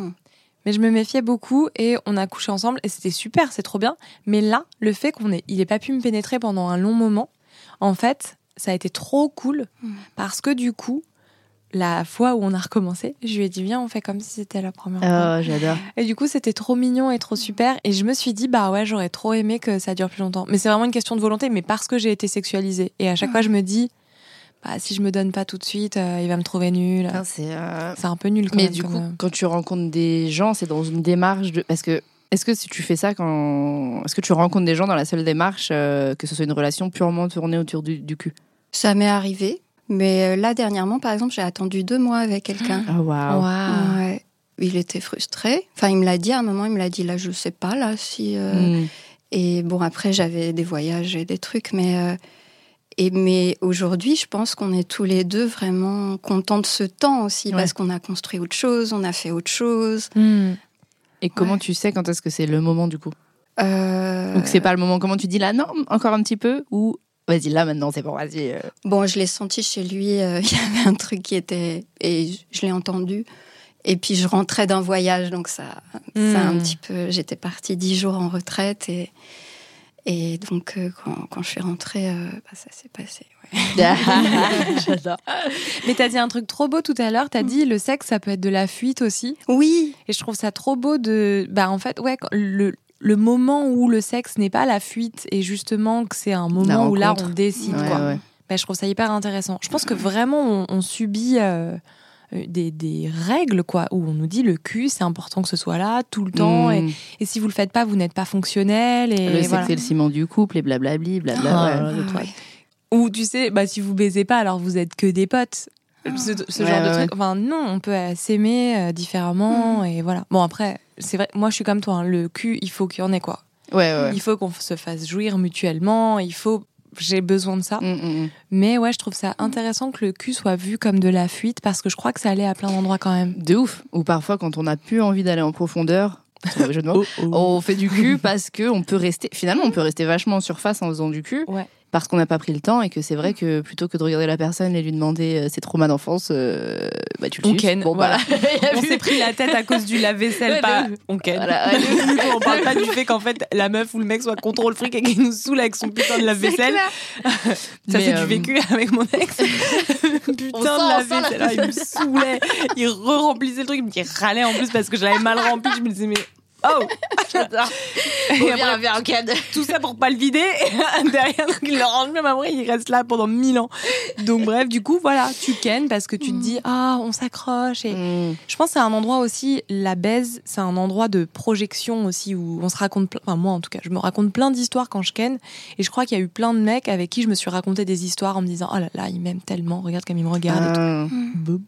Mais je me méfiais beaucoup et on a couché ensemble et c'était super, c'est trop bien. Mais là, le fait qu'on ait, il ait pas pu me pénétrer pendant un long moment, en fait, ça a été trop cool Mm. parce que du coup, la fois où on a recommencé, je lui ai dit viens, on fait comme si c'était la première fois. Oh, j'adore. Et du coup, c'était trop mignon et trop super. Et je me suis dit bah ouais, j'aurais trop aimé que ça dure plus longtemps. Mais c'est vraiment une question de volonté, mais parce que j'ai été sexualisée. Et à chaque fois, je me dis bah si je me donne pas tout de suite, euh, il va me trouver C'est euh, C'est un peu nul quand Mais même, du comme, coup, euh, quand tu rencontres des gens, c'est dans une démarche de. Parce que. Est-ce que si tu fais ça quand. Est-ce que tu rencontres des gens dans la seule démarche euh, que ce soit une relation purement tournée autour du, du cul? Ça m'est arrivé. Mais euh, là, dernièrement, par exemple, j'ai attendu deux mois avec quelqu'un. Ah, waouh. Waouh. Ouais. Il était frustré. Enfin, il me l'a dit à un moment, il me l'a dit là, je sais pas, là, si. euh, Mm. Et bon, après, j'avais des voyages et des trucs, mais. euh, Et mais aujourd'hui, je pense qu'on est tous les deux vraiment contents de ce temps aussi, Ouais. parce qu'on a construit autre chose, on a fait autre chose. Hmm. Et comment Ouais. tu sais quand est-ce que c'est le moment du coup? Euh, Ou que c'est pas le moment? Comment tu dis là, non, encore un petit peu? Ou vas-y, là maintenant, c'est bon, vas-y. euh. Bon, je l'ai senti chez lui, euh, il y avait un truc qui était. Et je l'ai entendu. Et puis je rentrais d'un voyage, donc ça, ça a un Hmm. petit peu. J'étais partie dix jours en retraite et. Et donc, euh, quand, quand je suis rentrée, euh, bah, ça s'est passé. ouais. J'adore. Mais t'as dit un truc trop beau tout à l'heure. T'as dit le sexe, ça peut être de la fuite aussi. Oui, Et je trouve ça trop beau de. Bah, en fait, ouais, le, le moment où le sexe n'est pas la fuite et justement que c'est un moment où là, on décide, Ouais, quoi. ouais. Bah, je trouve ça hyper intéressant. Je pense que vraiment, on, on subit. euh, euh, Des, des règles quoi où on nous dit le cul c'est important que ce soit là tout le temps et, et si vous le faites pas vous n'êtes pas fonctionnel et le sexe voilà. c'est le ciment du couple et blablabli, blabla. Ouais. ouais, toi. ouais. Ou tu sais, bah, si vous baisez pas, alors vous êtes que des potes. Ce, genre de truc. Enfin, non, on peut s'aimer euh, différemment et voilà. Bon, après, c'est vrai, moi je suis comme toi, hein, le cul, il faut qu'il y en ait quoi. Ouais, ouais. Il faut qu'on se fasse jouir mutuellement, il faut. J'ai besoin de ça. Mm, mm, mm. Mais ouais, je trouve ça intéressant que le cul soit vu comme de la fuite parce que je crois que ça allait à plein d'endroits quand même. De ouf. Ou parfois, quand on n'a plus envie d'aller en profondeur, de mots, on fait du cul parce que on peut rester. Finalement, on peut rester vachement en surface en faisant du cul. Ouais. Parce qu'on n'a pas pris le temps et que c'est vrai que plutôt que de regarder la personne et lui demander euh, ses traumas d'enfance, euh, bah tu le On ken, Bon, voilà. bah, On s'est pris la tête à cause du lave-vaisselle, Ouais, pas on ken. Voilà, ouais, on parle pas du fait qu'en fait la meuf ou le mec soit contrôle fric et qu'il nous saoule avec son putain de lave-vaisselle. Ça c'est euh, du vécu avec mon ex. putain On de lave-vaisselle, la- là, il me saoulait. Il re-remplissait le truc, il me râlait en plus parce que je l'avais mal rempli. Je me disais mais oh. J'adore. Et après, ken. tout ça pour pas le vider. Et derrière, donc, il le range même après, il reste là pendant mille ans. Donc bref, du coup, voilà, tu ken parce que tu te dis, ah, on s'accroche. Et Mm. je pense que c'est un endroit aussi, la baise, c'est un endroit de projection aussi où on se raconte, plein- enfin moi en tout cas, je me raconte plein d'histoires quand je ken. Et je crois qu'il y a eu plein de mecs avec qui je me suis raconté des histoires en me disant, oh là là, il m'aime tellement, regarde comme il me regarde. et tout. Bob.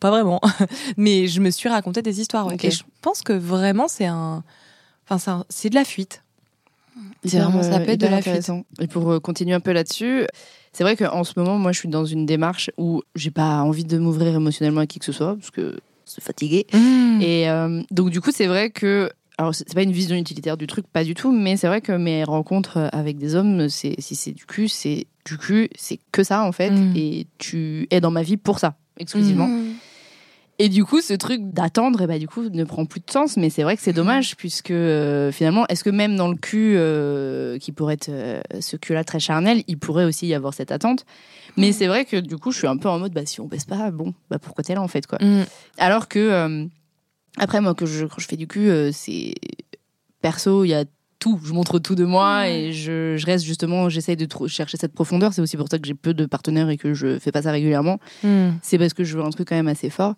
Pas vraiment. Mais je me suis raconté des histoires. ouais. Et je pense que vraiment, c'est un. Enfin, c'est de la fuite. C'est vraiment, ça euh, peut être de la fuite. Et pour euh, continuer un peu là-dessus, c'est vrai qu'en ce moment, moi, je suis dans une démarche où j'ai pas envie de m'ouvrir émotionnellement à qui que ce soit, parce que c'est fatigué. Et Et euh, donc, du coup, c'est vrai que. Alors, c'est pas une vision utilitaire du truc, pas du tout, mais c'est vrai que mes rencontres avec des hommes, c'est si c'est du cul, c'est du cul, c'est que ça, en fait. Mm. Et tu es dans ma vie pour ça, exclusivement. Mmh. Et du coup, ce truc d'attendre, et bah, du coup, ne prend plus de sens. Mais c'est vrai que c'est dommage, puisque euh, finalement, est-ce que même dans le cul, euh, qui pourrait être euh, ce cul-là très charnel, il pourrait aussi y avoir cette attente? Mais c'est vrai que du coup, je suis un peu en mode, bah, si on baisse pas, bon, bah, pourquoi t'es là, en fait, quoi? Mm. Alors que, après, moi, que je, quand je fais du cul, c'est perso, il y a tout. Je montre tout de moi et je, je reste justement, j'essaye de chercher cette profondeur. C'est aussi pour ça que j'ai peu de partenaires et que je fais pas ça régulièrement Mm. c'est parce que je veux un truc quand même assez fort.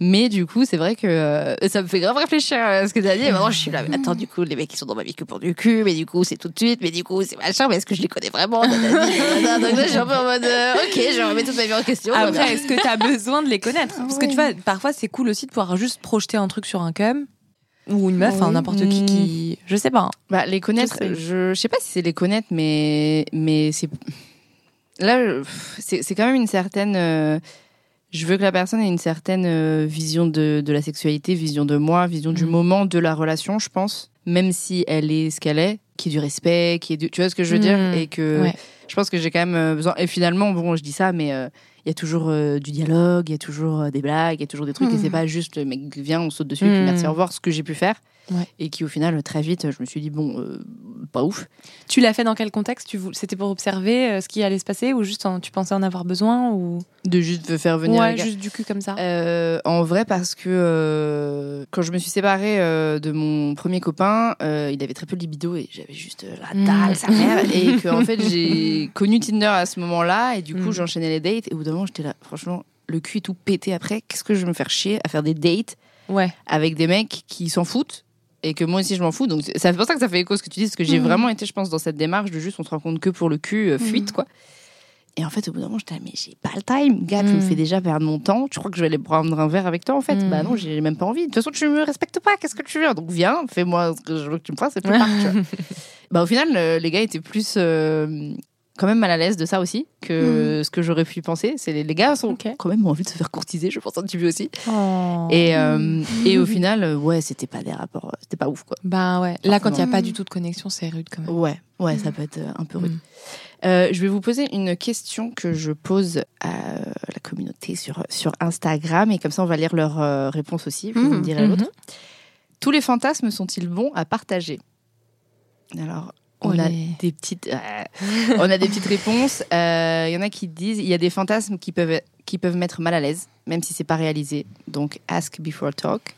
Mais du coup, c'est vrai que euh, ça me fait grave réfléchir à ce que tu as dit. Et maintenant, je suis là, mais attends, du coup, les mecs, ils sont dans ma vie que pour du cul, mais du coup, c'est tout de suite, mais du coup, c'est machin, mais est-ce que je les connais vraiment? Donc là, je suis un peu en mode, euh, ok, je remets toute ma vie en question. Après, est-ce que tu as besoin de les connaître? Parce que tu vois, parfois, c'est cool aussi de pouvoir juste projeter un truc sur un cum ou une meuf, Oui. enfin n'importe qui Mm. qui. Je sais pas. hein. Bah, les connaître, je, je sais pas si c'est les connaître, mais, mais c'est. là, c'est quand même une certaine. euh, je veux que la personne ait une certaine euh, vision de, de la sexualité, vision de moi, vision du Mhm. moment de la relation, je pense. Même si elle est ce qu'elle est, qui est du respect, qui est du. Tu vois ce que je veux dire? Mhm. Et que Ouais. je pense que j'ai quand même euh, besoin. Et finalement, bon, je dis ça, mais euh, il y a toujours euh, du dialogue, il y a toujours euh, des blagues, il y a toujours des trucs. Et Mhm. c'est pas juste le mec vient, on saute dessus, et puis Mhm. merci, au revoir, ce que j'ai pu faire. Ouais. Et qui, au final, très vite, je me suis dit, bon, euh, pas ouf. Tu l'as fait dans quel contexte? C'était pour observer euh, ce qui allait se passer ou juste en- tu pensais en avoir besoin ou? De juste faire venir ouais, juste du cul comme ça Euh, en vrai, parce que euh, quand je me suis séparée de mon premier copain, il avait très peu de libido et j'avais juste la Mm. dalle, sa mère. Et que, en fait, j'ai connu Tinder à ce moment-là. Et du coup, Mm. j'enchaînais les dates. Et au bout d'un moment, j'étais là, franchement, le cul est tout pété après. Qu'est-ce que je vais me faire chier à faire des dates Ouais. avec des mecs qui s'en foutent et que moi aussi je m'en fous. Donc c'est pour ça que ça fait écho ce que tu dis, parce que j'ai Mhm. vraiment été, je pense, dans cette démarche de juste on se rend compte que pour le cul, euh, fuite Mhm. quoi. Et en fait, au bout d'un moment, j'étais là, mais j'ai pas le time, gars, tu me Mhm. fais déjà perdre mon temps. Tu crois que je vais aller prendre un verre avec toi en fait? Bah non, j'ai même pas envie. De toute façon, tu me respectes pas, qu'est-ce que tu veux? Donc viens, fais-moi ce que je veux que tu me fasses et plus tard, tu vois. Bah au final, euh, les gars étaient plus. euh, quand même mal à l'aise de ça aussi que ce que j'aurais pu penser. C'est les, les gars sont Ok. quand même envie de se faire courtiser, je pense un petit peu aussi. Oh. Et, euh, et au final, euh, ouais, c'était pas des rapports, euh, c'était pas ouf quoi. Ben ouais. Là, quand il n'y a pas du tout de connexion, c'est rude quand même. Ouais, ouais, ça peut être un peu rude. Mm. Euh, je vais vous poser une question que je pose à la communauté sur, sur Instagram et comme ça on va lire leurs euh, réponses aussi, vous me direz l'autre. Mhm. Tous les fantasmes sont-ils bons à partager? Alors, on a des petites, euh, on a des petites réponses. Euh, Il y en a qui disent, il y a des fantasmes qui peuvent qui peuvent mettre mal à l'aise, même si c'est pas réalisé. Donc, ask before talk.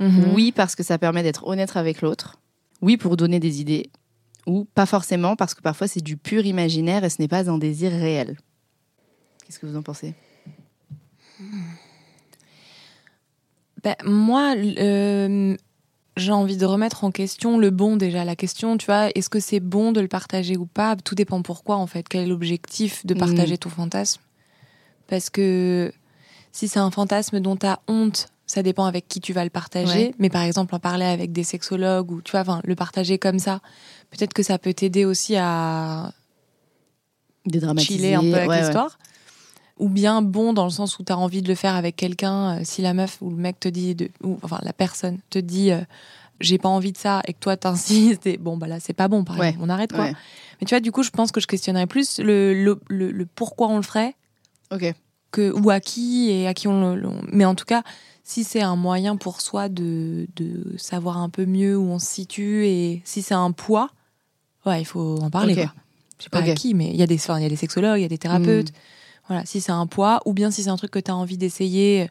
Mhm. Oui, parce que ça permet d'être honnête avec l'autre. Oui, pour donner des idées. Ou pas forcément, parce que parfois c'est du pur imaginaire et ce n'est pas un désir réel. Qu'est-ce que vous en pensez? Ben, moi, euh, j'ai envie de remettre en question le bon déjà. La question, tu vois, est-ce que c'est bon de le partager ou pas? Tout dépend pourquoi en fait. Quel est l'objectif de partager ton fantasme? Parce que si c'est un fantasme dont tu as honte, ça dépend avec qui tu vas le partager. Ouais. Mais par exemple, en parler avec des sexologues ou tu vois, enfin, le partager comme ça, peut-être que ça peut t'aider aussi à Dédramatiser. chiller un peu avec ouais, ouais. Ou bien bon dans le sens où tu as envie de le faire avec quelqu'un, euh, si la meuf ou le mec te dit, de, ou enfin la personne te dit euh, j'ai pas envie de ça et que toi t'insistes, et bon bah là c'est pas bon par Ouais. exemple, on arrête quoi. Ouais. Mais tu vois, du coup, je pense que je questionnerais plus le, le, le- le pourquoi on le ferait Ok. que, ou à qui et à qui on le. Mais en tout cas, si c'est un moyen pour soi de, de savoir un peu mieux où on se situe et si c'est un poids, ouais, il faut en parler. Ok. Quoi. Je sais pas Ok. à qui, mais il y, a des, il y a des sexologues, il y a des thérapeutes. Voilà, si c'est un poids, ou bien si c'est un truc que tu as envie d'essayer,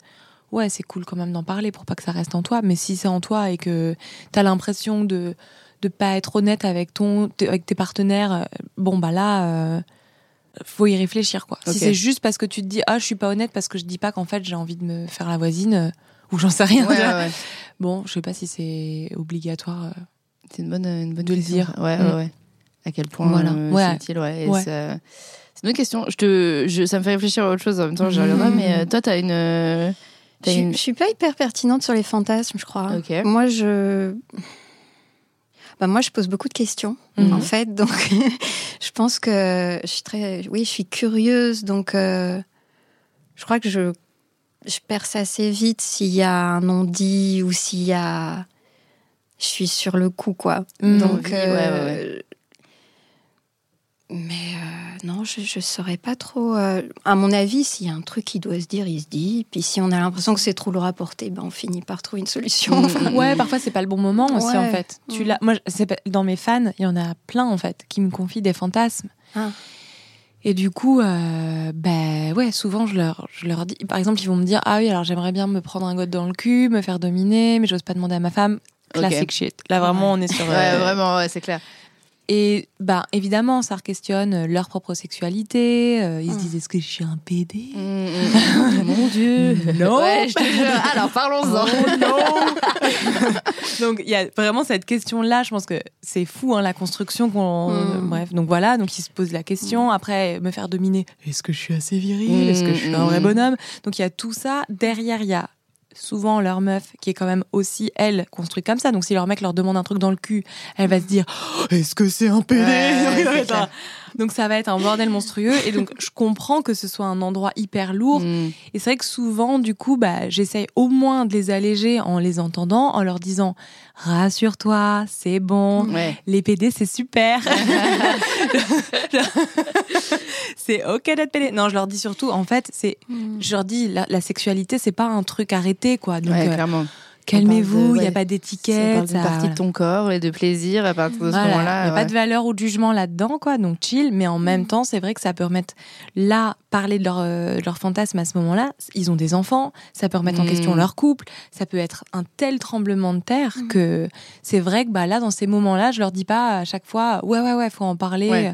ouais, c'est cool quand même d'en parler pour pas que ça reste en toi. Mais si c'est en toi et que tu as l'impression de de pas être honnête avec ton avec tes partenaires, euh, bon bah là euh, faut y réfléchir quoi. Si c'est juste parce que tu te dis ah je suis pas honnête parce que je dis pas qu'en fait j'ai envie de me faire la voisine euh, ou j'en sais rien. Ouais, ouais, ouais. Bon, je sais pas si c'est obligatoire. euh. C'est une bonne, une bonne De le dire. Ouais, Mm. ouais, ouais. À quel point Voilà. euh, c'est utile, ouais. et ça- une autre question. Je te, je, ça me fait réfléchir à autre chose en même temps. Je reviendrai, mais euh, toi, t'as une. euh, Je, t'as suis- une... je suis pas hyper pertinente sur les fantasmes, je crois. Moi, je. Bah, moi, je pose beaucoup de questions, Mhm. en fait. Donc, je pense que je suis très. Oui, je suis curieuse. Donc, euh, je crois que je, je perce assez vite s'il y a un non-dit ou s'il y a. Je suis sur le coup, quoi. Mhm. Donc. Envie, ouais, ouais, Mais euh, non, je ne saurais pas trop. euh, à mon avis, s'il y a un truc qui doit se dire, il se dit. Puis si on a l'impression que c'est trop le rapporter, ben on finit par trouver une solution. Mm, Enfin, mm, Ouais, parfois c'est pas le bon moment aussi Ouais. en fait. Tu Mm. l'as. Moi, dans mes fans, il y en a plein en fait qui me confient des fantasmes. Ah. Et du coup, euh, ben ouais, souvent je leur, je leur dis, par exemple, ils vont me dire ah oui, alors j'aimerais bien me prendre un god dans le cul, me faire dominer, mais j'ose pas demander à ma femme. Classic shit. Là vraiment, on est sur. Ouais, euh, vraiment, ouais, c'est clair. Et bah évidemment, ça questionne leur propre sexualité. euh, ils se Mm. disent est-ce que je suis un PD Mm, mm. Mon Dieu. Non. Ouais, je te jure. Alors, parlons-en. Donc il y a vraiment cette question-là. Je pense que c'est fou hein, la construction qu'on. Bref, donc voilà. Donc ils se posent la question. Après, me faire dominer. Est-ce que je suis assez viril? Est-ce que je suis un vrai mm. bonhomme? Donc il y a tout ça. Derrière, il y a souvent leur meuf qui est quand même aussi elle construite comme ça. Donc si leur mec leur demande un truc dans le cul, elle va se dire Oh, est-ce que c'est un PD Ouais, Donc, ça va être un- bordel monstrueux. Et donc je comprends que ce soit un endroit hyper lourd. Mm. Et c'est vrai que souvent, du coup, bah, j'essaye au moins de les alléger en les entendant, en leur disant rassure-toi, c'est bon. Ouais. Les PD, c'est super. c'est ok d'être PD. Non, je leur dis surtout, en fait, c'est, je leur dis, la, la sexualité, c'est pas un truc arrêté, quoi. Donc, Ouais, euh, clairement. Calmez-vous, il n'y a pas d'étiquette. ça- partie de ton corps et de plaisir à partir de ce Voilà, moment-là. Il n'y a ouais. pas de valeur ou de jugement là-dedans, quoi. Donc chill, mais en même temps, c'est vrai que ça peut remettre là parler de leur euh, de leur fantasme à ce moment-là. Ils ont des enfants, ça peut remettre en Mm. question leur couple. Ça peut être un tel tremblement de terre Mm. que c'est vrai que bah là, dans ces moments-là, je leur dis pas à chaque fois, ouais ouais ouais, faut en parler. Ouais.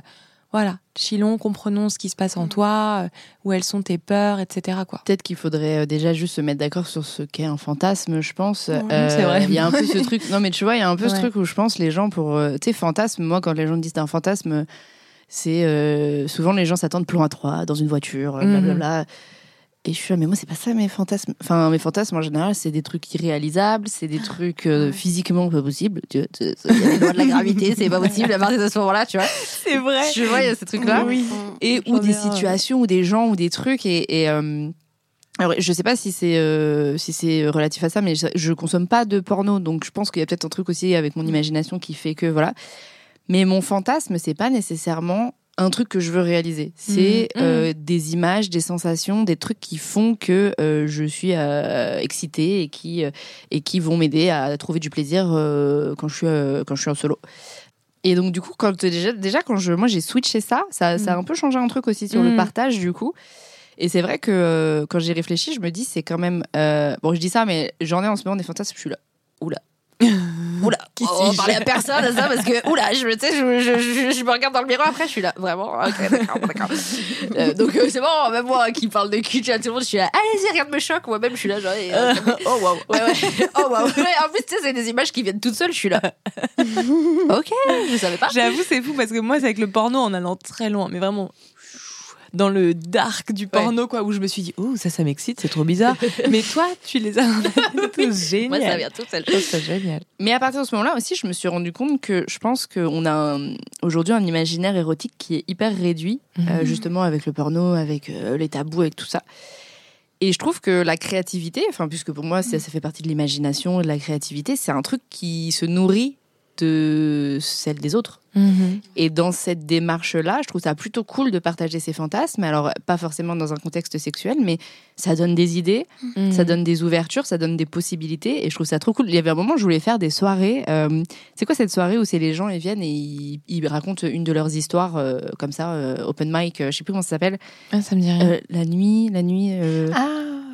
Euh, Voilà, chillons, comprenons ce qui se passe en toi, euh, où elles sont tes peurs, etc. Quoi. Peut-être qu'il faudrait euh, déjà juste se mettre d'accord sur ce qu'est un fantasme, je pense. Ouais, c'est vrai. Il y a un peu ce truc. Non, mais tu vois, il y a un peu ce truc où je pense les gens pour. euh, Tu sais, fantasme, moi, quand les gens me disent un fantasme, c'est. euh, souvent, les gens s'attendent plus à trois, dans une voiture, Mhm. blablabla. Et je suis là, mais moi, c'est pas ça mes fantasmes. Enfin, mes fantasmes, en général, c'est des trucs irréalisables, c'est des trucs euh, physiquement pas possibles. Tu vois, Il y a les lois de la gravité, c'est pas possible à partir de ce moment-là, tu vois. C'est vrai. Tu vois, il y a ces trucs-là Oui. et ou des situations ou des gens ou des trucs et, et, euh, alors je sais pas si c'est euh, si c'est relatif à ça mais je, je consomme pas de porno donc je pense qu'il y a peut-être un truc aussi avec mon imagination qui fait que voilà mais mon fantasme c'est pas nécessairement un truc que je veux réaliser c'est Mhm. euh, des images des sensations des trucs qui font que euh, je suis euh, excitée et qui et qui vont m'aider à trouver du plaisir quand je suis quand je suis en solo et donc du coup, quand déjà, déjà quand je, moi j'ai switché ça, ça, ça a un peu changé un truc aussi sur le Mm. partage du coup. Et c'est vrai que quand j'ai réfléchi, je me dis c'est quand même bon, je dis ça, mais j'en ai en ce moment des fantasmes. Je suis là, oula, oula, Qui on va parler à personne de ça parce que oula, je, je, je, je, je me regarde dans le miroir après, je suis là, vraiment, ok, d'accord, d'accord. Euh, donc euh, c'est bon, même moi qui parle de cul, tout le monde, je suis là, allez-y, rien ne me choque, moi-même, je suis là, genre, euh, oh wow. Ouais, ouais. Oh, waouh. Ouais, en plus, tu sais, c'est des images qui viennent toutes seules. Je suis là. ok, je savais pas. J'avoue, c'est fou parce que moi, c'est avec le porno en allant très loin, mais vraiment dans le dark du porno, quoi, où je me suis dit, oh, ça, ça m'excite, c'est trop bizarre. mais toi, tu les as tous génial. Moi, ça vient tout seul. Je trouve ça génial. Mais à partir de ce moment-là aussi, je me suis rendu compte que je pense qu'on a aujourd'hui un imaginaire érotique qui est hyper réduit, euh, Mhm. justement avec le porno, avec euh, les tabous, avec tout ça. Et je trouve que la créativité, enfin, puisque pour moi, ça, ça fait partie de l'imagination et de la créativité, c'est un truc qui se nourrit de celle des autres. Et dans cette démarche-là, je trouve ça plutôt cool de partager ses fantasmes. Alors, pas forcément dans un contexte sexuel, mais ça donne des idées, Mhm. ça donne des ouvertures, ça donne des possibilités. Et je trouve ça trop cool. Il y avait un moment, je voulais faire des soirées. euh, c'est quoi cette soirée où c'est les gens, ils viennent et ils, ils racontent une de leurs histoires, euh, comme ça, euh, open mic, euh, je sais plus comment ça s'appelle. Ah, ça me dit rien. Euh, la nuit, la nuit. euh, Ah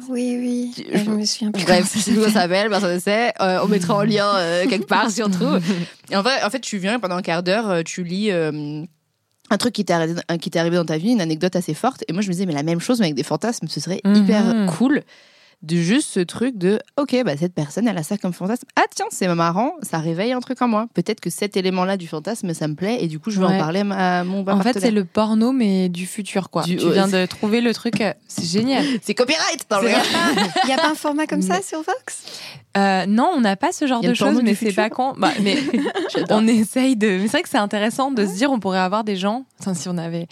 oui, oui. Je- Je me souviens plus. Bref, je sais plus comment ça s'appelle, personne ne sait. Euh, on mettra en lien euh, quelque part si on trouve. Et en vrai, en fait, tu viens pendant un quart d'heure, euh, tu lis euh, un truc qui t'est arrivé, un- qui t'est arrivé dans ta vie, une anecdote assez forte. Et moi, je me disais, mais la même chose, mais avec des fantasmes, ce serait Mhm. hyper cool. De juste ce truc de, ok, bah, cette personne, elle a ça comme fantasme. Ah, tiens, c'est marrant, ça réveille un truc en moi. Peut-être que cet élément-là du fantasme, ça me plaît, et du coup, je vais Ouais. en parler à, mon En fait, c'est le porno, mais du futur, quoi. Du- tu viens de trouver le truc. euh, C'est génial. C'est copyright dans le Il n'y a pas un format comme ça Mais- sur Vox? Euh, non, on n'a pas ce genre y de choses, mais c'est pas con. Bah, mais on essaye de. Mais c'est vrai que c'est intéressant de se dire, on pourrait avoir des gens. Enfin, si on avait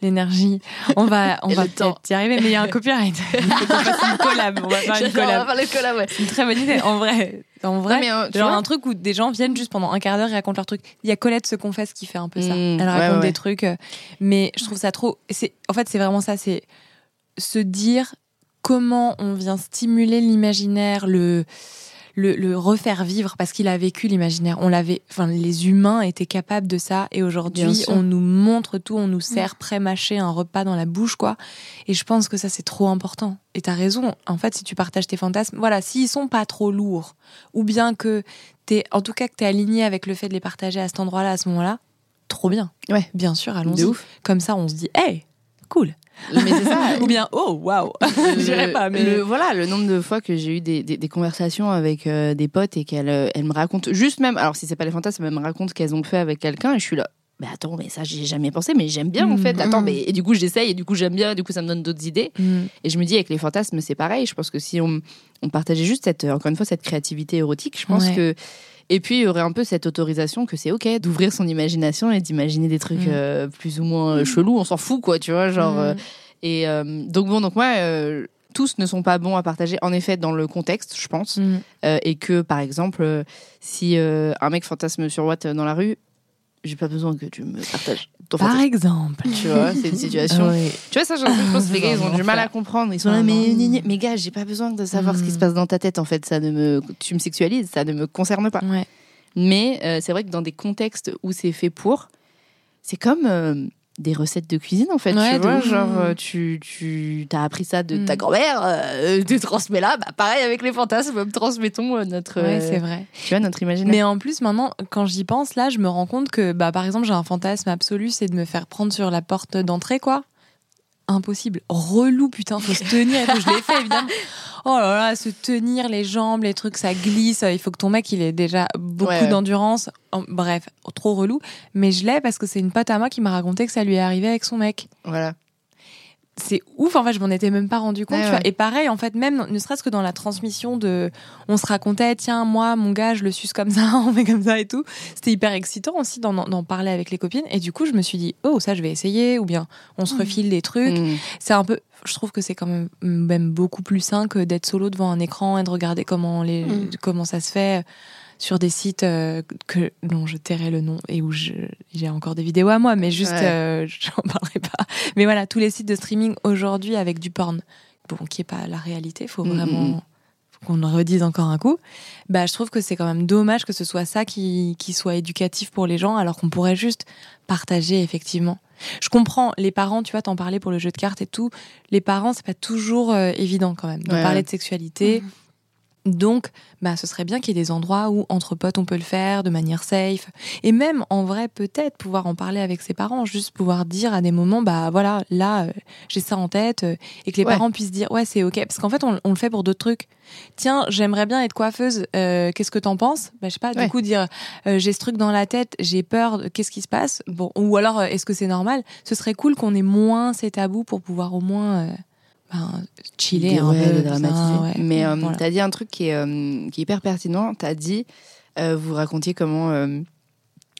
l'énergie, on va, on Et va peut-être y arriver. Mais il y a un copyright. Une collab. On va faire une J'adore, on va collab. faire le collab, ouais. C'est une très bonne idée. En vrai, en vrai, Non, mais, euh, tu genre vois un truc où des gens viennent juste pendant un quart d'heure et racontent leur truc. Il y a Colette se confesse qui fait un peu ça. Mmh, Elle raconte ouais. des trucs, euh, mais je trouve ça trop. C'est en fait c'est vraiment ça. C'est se dire comment on vient stimuler l'imaginaire, le le, le refaire vivre parce qu'il a vécu l'imaginaire. On l'avait, enfin, les humains étaient capables de ça et aujourd'hui, on nous montre tout, on nous sert pré-mâché un repas dans la bouche, quoi. Et je pense que ça, c'est trop important. Et t'as raison. En fait, si tu partages tes fantasmes, voilà, s'ils sont pas trop lourds ou bien que t'es, en tout cas, que t'es aligné avec le fait de les partager à cet endroit-là, à ce moment-là, trop bien. Ouais. Bien sûr, allons-y. Comme ça, on se dit, hey, cool. Mais c'est ça. ou bien, oh, waouh. Je dirais pas, mais. le- voilà, le nombre de fois que j'ai eu des, des, des conversations avec euh, des potes et qu'elles euh, elles me racontent, juste même, alors si c'est pas les fantasmes, elles me racontent qu'elles ont fait avec quelqu'un et je suis là. Mais attends, mais ça, j'y ai jamais pensé, mais j'aime bien en Mhm. fait. Attends, mais et du coup, j'essaye et du coup, j'aime bien, et du coup, ça me donne d'autres idées. Mm. Et je me dis, avec les fantasmes, c'est pareil. Je pense que si on, on partageait juste cette, euh, encore une fois, cette créativité érotique, je pense Ouais. que Et puis il y aurait un peu cette autorisation que c'est ok d'ouvrir son imagination et d'imaginer des trucs Mm. euh, plus ou moins euh, chelous. On s'en fout quoi, tu vois, genre. Mm. euh, et donc bon, donc moi. tous ne sont pas bons à partager, en effet, dans le contexte, je pense. Mm. Euh, et que, par exemple, si euh, un mec fantasme sur Watt dans la rue, j'ai pas besoin que tu me partages ton Par fantasme. exemple. Tu vois, c'est une situation. Oui. Tu vois, ça, je pense que les gars, ils ont du mal à comprendre. Ils sont là, Ah, mais, mais gars, j'ai pas besoin de savoir ce qui Mm. se passe dans ta tête, en fait. Ça ne me, tu me sexualises, ça ne me concerne pas. Ouais. Mais euh, c'est vrai que dans des contextes où c'est fait pour, c'est comme euh, des recettes de cuisine, en fait. Ouais, tu vois, genre, euh, tu, tu as appris ça de ta Mm. grand-mère, euh, tu transmets là. Bah, pareil avec les fantasmes, transmettons euh, notre, Ouais, euh, c'est vrai. tu vois, notre imaginaire. Mais en plus, maintenant, quand j'y pense, là, je me rends compte que, bah, par exemple, j'ai un fantasme absolu, c'est de me faire prendre sur la porte d'entrée, quoi. Impossible. Relou, putain, faut se tenir et tout. Je l'ai fait, évidemment. Oh là là, se tenir les jambes, les trucs, ça glisse. Il faut que ton mec, il ait déjà beaucoup Ouais. d'endurance. En- Bref, trop relou. Mais je l'ai parce que c'est une pote à moi qui m'a raconté que ça lui est arrivé avec son mec. Voilà. C'est ouf en fait je m'en étais même pas rendu compte Ouais, tu vois. ouais. et pareil en fait même ne serait-ce que dans la transmission de on se racontait tiens moi mon gars je le suce comme ça on fait comme ça et tout c'était hyper excitant aussi d'en, parler avec les copines et du coup je me suis dit oh ça je vais essayer ou bien on se refile des trucs Mm. c'est un peu je trouve que c'est quand même même beaucoup plus sain que d'être solo devant un écran et de regarder comment les Mm. comment ça se fait sur des sites euh, que dont je tairai le nom et où j'ai encore des vidéos à moi mais juste Ouais. euh, j'en parlerai pas. Mais voilà tous les sites de streaming aujourd'hui avec du porn. Bon qui est pas la réalité faut Mm, vraiment mm, mm. qu'on le redise encore un coup. Bah je trouve que c'est quand même dommage que ce soit ça qui qui soit éducatif pour les gens alors qu'on pourrait juste partager effectivement. Je comprends les parents tu vois t'en parlais pour le jeu de cartes et tout. Les parents c'est pas toujours euh, évident quand même de Ouais, parler de sexualité donc, bah, ce serait bien qu'il y ait des endroits où, entre potes, on peut le faire de manière safe. Et même, en vrai, peut-être pouvoir en parler avec ses parents, juste pouvoir dire à des moments, bah voilà, là, euh, j'ai ça en tête, euh, et que les Ouais. parents puissent dire, ouais, c'est ok. Parce qu'en fait, on, on le fait pour d'autres trucs. Tiens, j'aimerais bien être coiffeuse, euh, qu'est-ce que t'en penses? Bah, je sais pas, Ouais. du coup, dire, j'ai ce truc dans la tête, j'ai peur, qu'est-ce qui se passe? Bon, ou alors, est-ce que c'est normal? Ce serait cool qu'on ait moins ces tabous pour pouvoir au moins. Ben, chiller un peu, dramatiser. ouais. Mais euh, Voilà. t'as dit un truc qui est, euh, qui est hyper pertinent. T'as dit, euh, vous racontiez comment euh,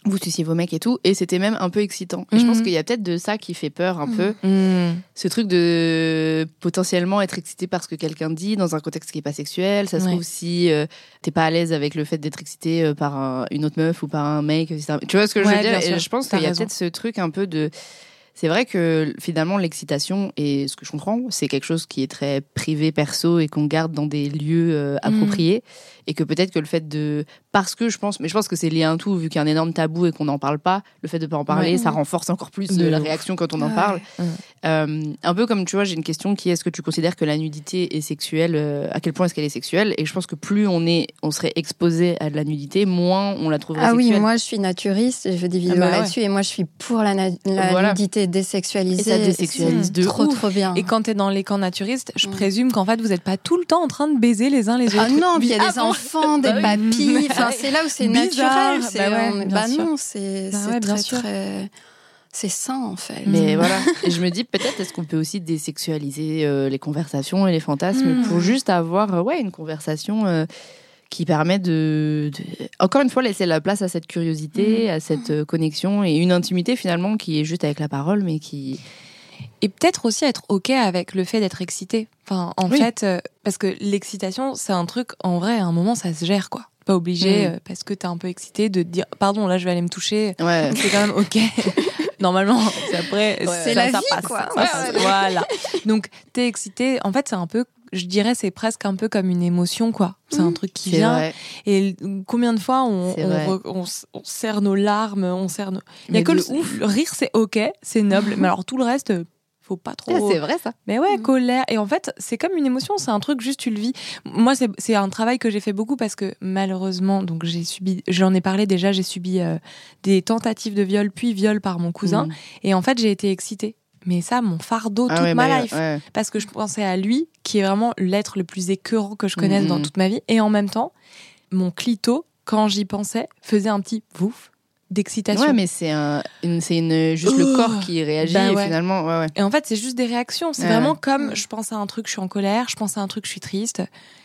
vous suciez vos mecs et tout, et c'était même un peu excitant. Et je pense Mhm. qu'il y a peut-être de ça qui fait peur un Mhm. peu. Hmm. Ce truc de potentiellement être excité par ce que quelqu'un dit dans un contexte qui est pas sexuel. Ça se Ouais. trouve si t'es pas à l'aise avec le fait d'être excité par un- une autre meuf ou par un mec. Tu vois ce que je veux dire? Et je pense qu'il y a peut-être ce truc un peu de c'est vrai que finalement l'excitation et ce que je comprends, c'est quelque chose qui est très privé, perso et qu'on garde dans des lieux euh, Mm. appropriés et que peut-être que le fait de parce que je pense, mais je pense que c'est lié à un tout vu qu'il y a un énorme tabou et qu'on n'en parle pas, le fait de pas en parler, Ouais. ça renforce encore plus De la ouf. réaction quand on en parle. Euh, un peu comme tu vois, j'ai une question qui est est-ce que tu considères que la nudité est sexuelle euh, À quel point est-ce qu'elle est sexuelle? Et je pense que plus on est, on serait exposé à de la nudité, moins on la trouverait Ah oui, sexuelle. moi je suis naturiste, et je fais des vidéos bah ouais. là-dessus et moi je suis pour la, la Voilà. nudité et désexualisée. ça désexualise de trop ouf. trop bien. Et quand t'es dans les camps naturistes, je Mm. présume qu'en fait, vous n'êtes pas tout le temps en train de baiser les uns les autres. Ah non, puis il y a Ah des bon enfants, des Bah oui. papilles. Enfin, c'est là où c'est naturel. C'est, Bah ouais, bah non, c'est, Bah c'est ouais, bien très très, c'est sain en fait. Mais Mm. voilà. Et je me dis peut-être est-ce qu'on peut aussi désexualiser euh, les conversations et les fantasmes Mm. pour juste avoir euh, ouais une conversation euh, qui permet de, de- encore une fois laisser la place à cette curiosité, à cette euh, connexion et une intimité finalement qui est juste avec la parole mais qui Et peut-être aussi être OK avec le fait d'être excité. Enfin, en Oui. fait, euh, parce que l'excitation, c'est un truc, en vrai, à un moment, ça se gère, quoi. Pas obligé, Mm. euh, parce que t'es un peu excité, de te dire, pardon, là, je vais aller me toucher. ouais C'est quand même OK. Normalement, après, Ouais. C'est la ça vie, passe, quoi. ça passe. Voilà. Donc, t'es excité. En fait, c'est un peu, je dirais, c'est presque un peu comme une émotion, quoi. C'est un Mm. truc qui vient. vrai. Et combien de fois on, on, vrai. re- on s- on serre nos larmes, on serre nos... Il y a Mais que le, ouf. le rire, c'est ok, c'est noble, mais alors tout le reste, faut pas trop. Ah, c'est vrai ça. mais ouais, Mhm. colère. Et en fait, c'est comme une émotion, c'est un truc juste tu le vis. Moi, c'est un travail que j'ai fait beaucoup parce que malheureusement, donc j'ai subi, j'en ai parlé déjà, j'ai subi euh, des tentatives de viol puis viol par mon cousin, Mm. et en fait j'ai été excitée. Mais ça, mon fardeau Ah toute ouais, ma bah, life ouais. parce que je pensais à lui, qui est vraiment l'être le plus écœurant que je connaisse dans toute ma vie. Et en même temps, mon clito, quand j'y pensais, faisait un petit vouf. D'excitation. Ouais, mais c'est un, une- c'est une, juste le Oh. corps qui réagit Bah et finalement, ouais, ouais. Et en fait, c'est juste des réactions. C'est Ouais, vraiment ouais. comme je pense à un truc, je suis en colère, je pense à un truc, je suis triste.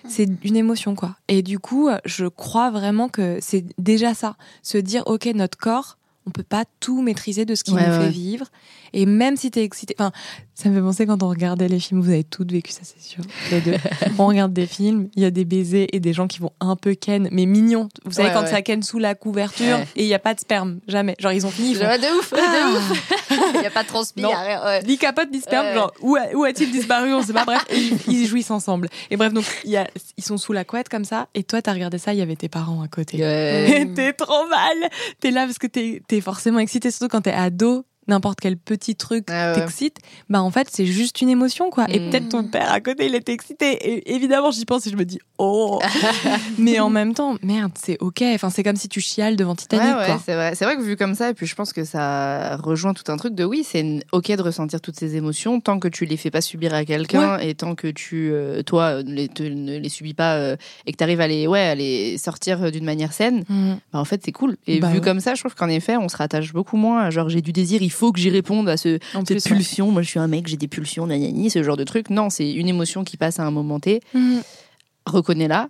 C'est une émotion, quoi. Et du coup, je crois vraiment que c'est déjà ça. Se dire, OK, notre corps, on peut pas tout maîtriser de ce qui Ouais, nous ouais. fait vivre. Et même si t'es excité, enfin, ça me fait penser quand on regardait les films, vous avez toutes vécu ça, c'est sûr. Les deux. on regarde des films, il y a des baisers et des gens qui vont un peu ken, mais mignons. Vous savez, Ouais, quand ouais. ça ken sous la couverture Ouais. et il y a pas de sperme, jamais. Genre, ils ont fini, ils font, de ouf, Ah. de ouf. Il n'y a pas de transpi, Non. y a rien, ouais. ni capote ni sperme, genre où, où a-t-il disparu On sait pas. Bref, et ils, ils jouissent ensemble. Et bref, donc il y a, ils sont sous la couette comme ça. Et toi, t'as regardé ça, il y avait tes parents à côté. T'es trop mal. T'es là parce que t'es es forcément excité, surtout quand t'es ado. N'importe quel petit truc Ah ouais. t'excite, bah en fait c'est juste une émotion quoi. Et Mm. peut-être ton père à côté il était excité. Et évidemment j'y pense et je me dis oh. Mais en même temps merde c'est ok. Enfin c'est comme si tu chiales devant Titanic Ouais, ouais, quoi. c'est vrai. C'est vrai que vu comme ça, et puis je pense que ça rejoint tout un truc de oui, c'est ok de ressentir toutes ces émotions tant que tu les fais pas subir à quelqu'un et tant que tu, euh, toi, ne les, te- ne les subis pas euh, et que tu arrives à les, ouais, à les sortir d'une manière saine. Mm. Bah, en fait, c'est cool. Et Bah vu ouais. comme ça, je trouve qu'en effet, on se rattache beaucoup moins à genre j'ai du désir, il faut que j'y réponde à ce, En cette plus, ouais. pulsion. Moi, je suis un mec, j'ai des pulsions, nanani, ce genre de truc. Non, c'est une émotion qui passe à un moment T. Mm. Reconnais-la.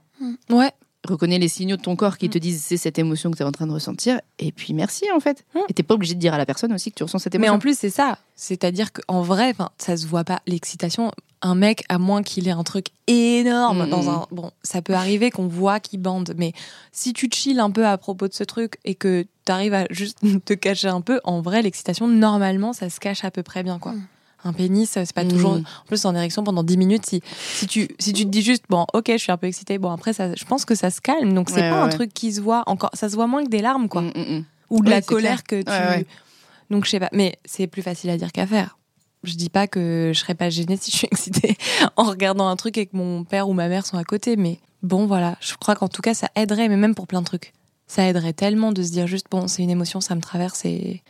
Ouais. Reconnais les signaux de ton corps qui te disent c'est cette émotion que tu es en train de ressentir. Et puis merci, en fait. Mm. Et t'es pas obligé de dire à la personne aussi que tu ressens cette Mais émotion. en plus, c'est ça. C'est-à-dire qu'en vrai, ça se voit pas. L'excitation, un mec, à moins qu'il ait un truc énorme Mhm. dans un. Bon, ça peut arriver qu'on voit qu'il bande. Mais si tu te chill un peu à propos de ce truc et que tu arrives à juste te cacher un peu, en vrai, l'excitation, normalement, ça se cache à peu près bien, quoi. Un pénis, c'est pas toujours. En plus, en érection pendant 10 minutes, si, si, tu, si tu te dis juste, bon, ok, je suis un peu excitée, bon, après, ça, je pense que ça se calme. Donc, c'est Ouais, pas ouais, un truc qui se voit encore. Ça se voit moins que des larmes, quoi Mm, mm, mm. ou de Ouais, la colère que tu. Donc je sais pas, mais c'est plus facile à dire qu'à faire. Je dis pas que je serais pas gênée si je suis excitée en regardant un truc et que mon père ou ma mère sont à côté, mais bon voilà, je crois qu'en tout cas ça aiderait, mais même pour plein de trucs. Ça aiderait tellement de se dire juste bon c'est une émotion, ça me traverse et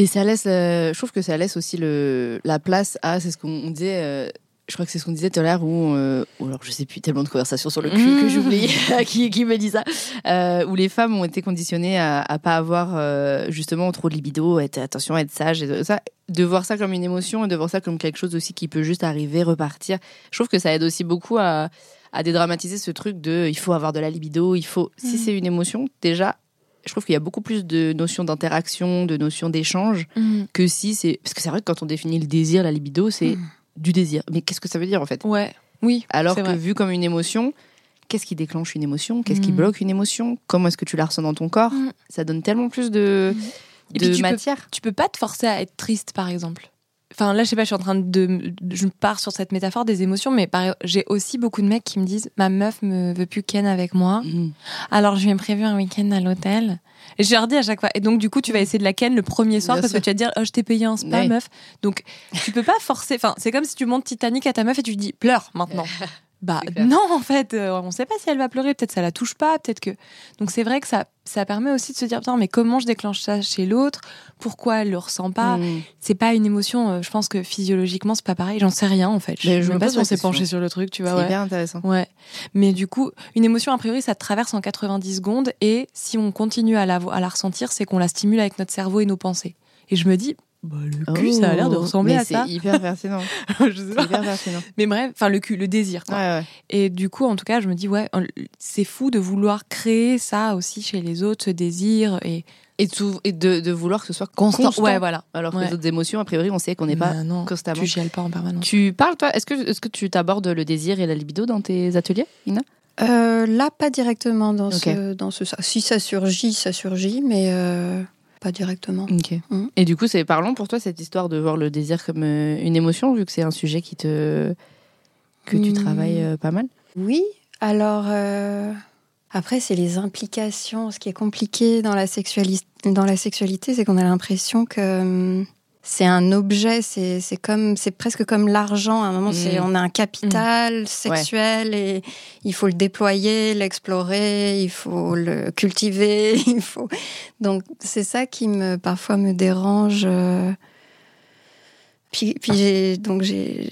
Et ça laisse, euh, je trouve que ça laisse aussi le, la place à, c'est ce qu'on disait, euh, je crois que c'est ce qu'on disait tout à l'heure, où, euh, ou alors je sais plus, tellement de conversations sur le cul que j'oublie, qui, qui me dit ça, euh, où les femmes ont été conditionnées à, à pas avoir justement trop de libido, être, attention, être sage et ça. De voir ça comme une émotion et de voir ça comme quelque chose aussi qui peut juste arriver, repartir. Je trouve que ça aide aussi beaucoup à, à dédramatiser ce truc de il faut avoir de la libido, il faut. Si Mm. c'est une émotion, déjà, je trouve qu'il y a beaucoup plus de notions d'interaction, de notions d'échange que si c'est parce que c'est vrai que quand on définit le désir la libido c'est Mm. du désir mais qu'est-ce que ça veut dire en fait? Ouais, oui. alors que vrai. vu comme une émotion qu'est-ce qui déclenche une émotion? Qu'est-ce qui Mm. bloque une émotion? Comment est-ce que tu la ressens dans ton corps? Mm. ça donne tellement plus de Et puis de tu peux- matière Tu peux pas te forcer à être triste par exemple. Enfin là je sais pas, je suis en train de, je pars sur cette métaphore des émotions, mais par- j'ai aussi beaucoup de mecs qui me disent ma meuf me veut plus ken avec moi. Mm. Alors, je lui ai prévu un week-end à l'hôtel. Et je leur dis à chaque fois. Et donc, du coup, tu vas essayer de la ken le premier soir Bien parce sûr. que tu vas te dire, oh, je t'ai payé un spa, Oui. meuf. Donc, tu peux pas forcer. Enfin, c'est comme si tu montes Titanic à ta meuf et tu lui dis, pleure maintenant. Bah, non, en fait, euh, on sait pas si elle va pleurer. Peut-être ça la touche pas. Peut-être que. Donc, c'est vrai que ça, ça permet aussi de se dire, mais comment je déclenche ça chez l'autre? Pourquoi elle le ressent pas? Mm. C'est pas une émotion. euh, Je pense que physiologiquement, c'est pas pareil. J'en sais rien, en fait. Mais Je je sais pas si on s'est penché sur le truc, tu vois. c'est ouais. hyper intéressant Ouais. Mais du coup, une émotion, a priori, ça traverse en 90 secondes. Et si on continue à la, à la ressentir, c'est qu'on la stimule avec notre cerveau et nos pensées. Et je me dis, bah, le cul, ça a l'air de Oh, ressembler mais à ça. c'est hyper pertinent je sais c'est pas. hyper pertinent Mais bref, enfin, le cul, le désir, quoi. ouais, ouais. Et du coup, en tout cas, je me dis, ouais, c'est fou de vouloir créer ça aussi chez les autres, ce désir. Et, et, tout- et de, de vouloir que ce soit constant, Constant. Ouais, voilà. alors que Ouais. les autres émotions a priori on sait qu'on n'est pas non, constamment tu chiales pas en permanence. tu parles toi est-ce que est-ce que tu t'abordes le désir et la libido dans tes ateliers Ina? Euh, là, pas directement dans ce dans ce. Si ça surgit, ça surgit, mais euh, pas directement. Ok. Mm. Et du coup, c'est parlant pour toi cette histoire de voir le désir comme euh, une émotion, vu que c'est un sujet qui te que tu Mm. travailles euh, pas mal? Oui. Alors euh, après, c'est les implications. Ce qui est compliqué dans la sexualité, dans la sexualité, c'est qu'on a l'impression que hum, c'est un objet. C'est comme c'est presque comme l'argent. À un moment, c'est Mm. on a un capital sexuel et il faut le déployer, l'explorer, il faut le cultiver, il faut. Donc c'est ça qui me parfois me dérange. euh. Puis, puis j'ai donc j'ai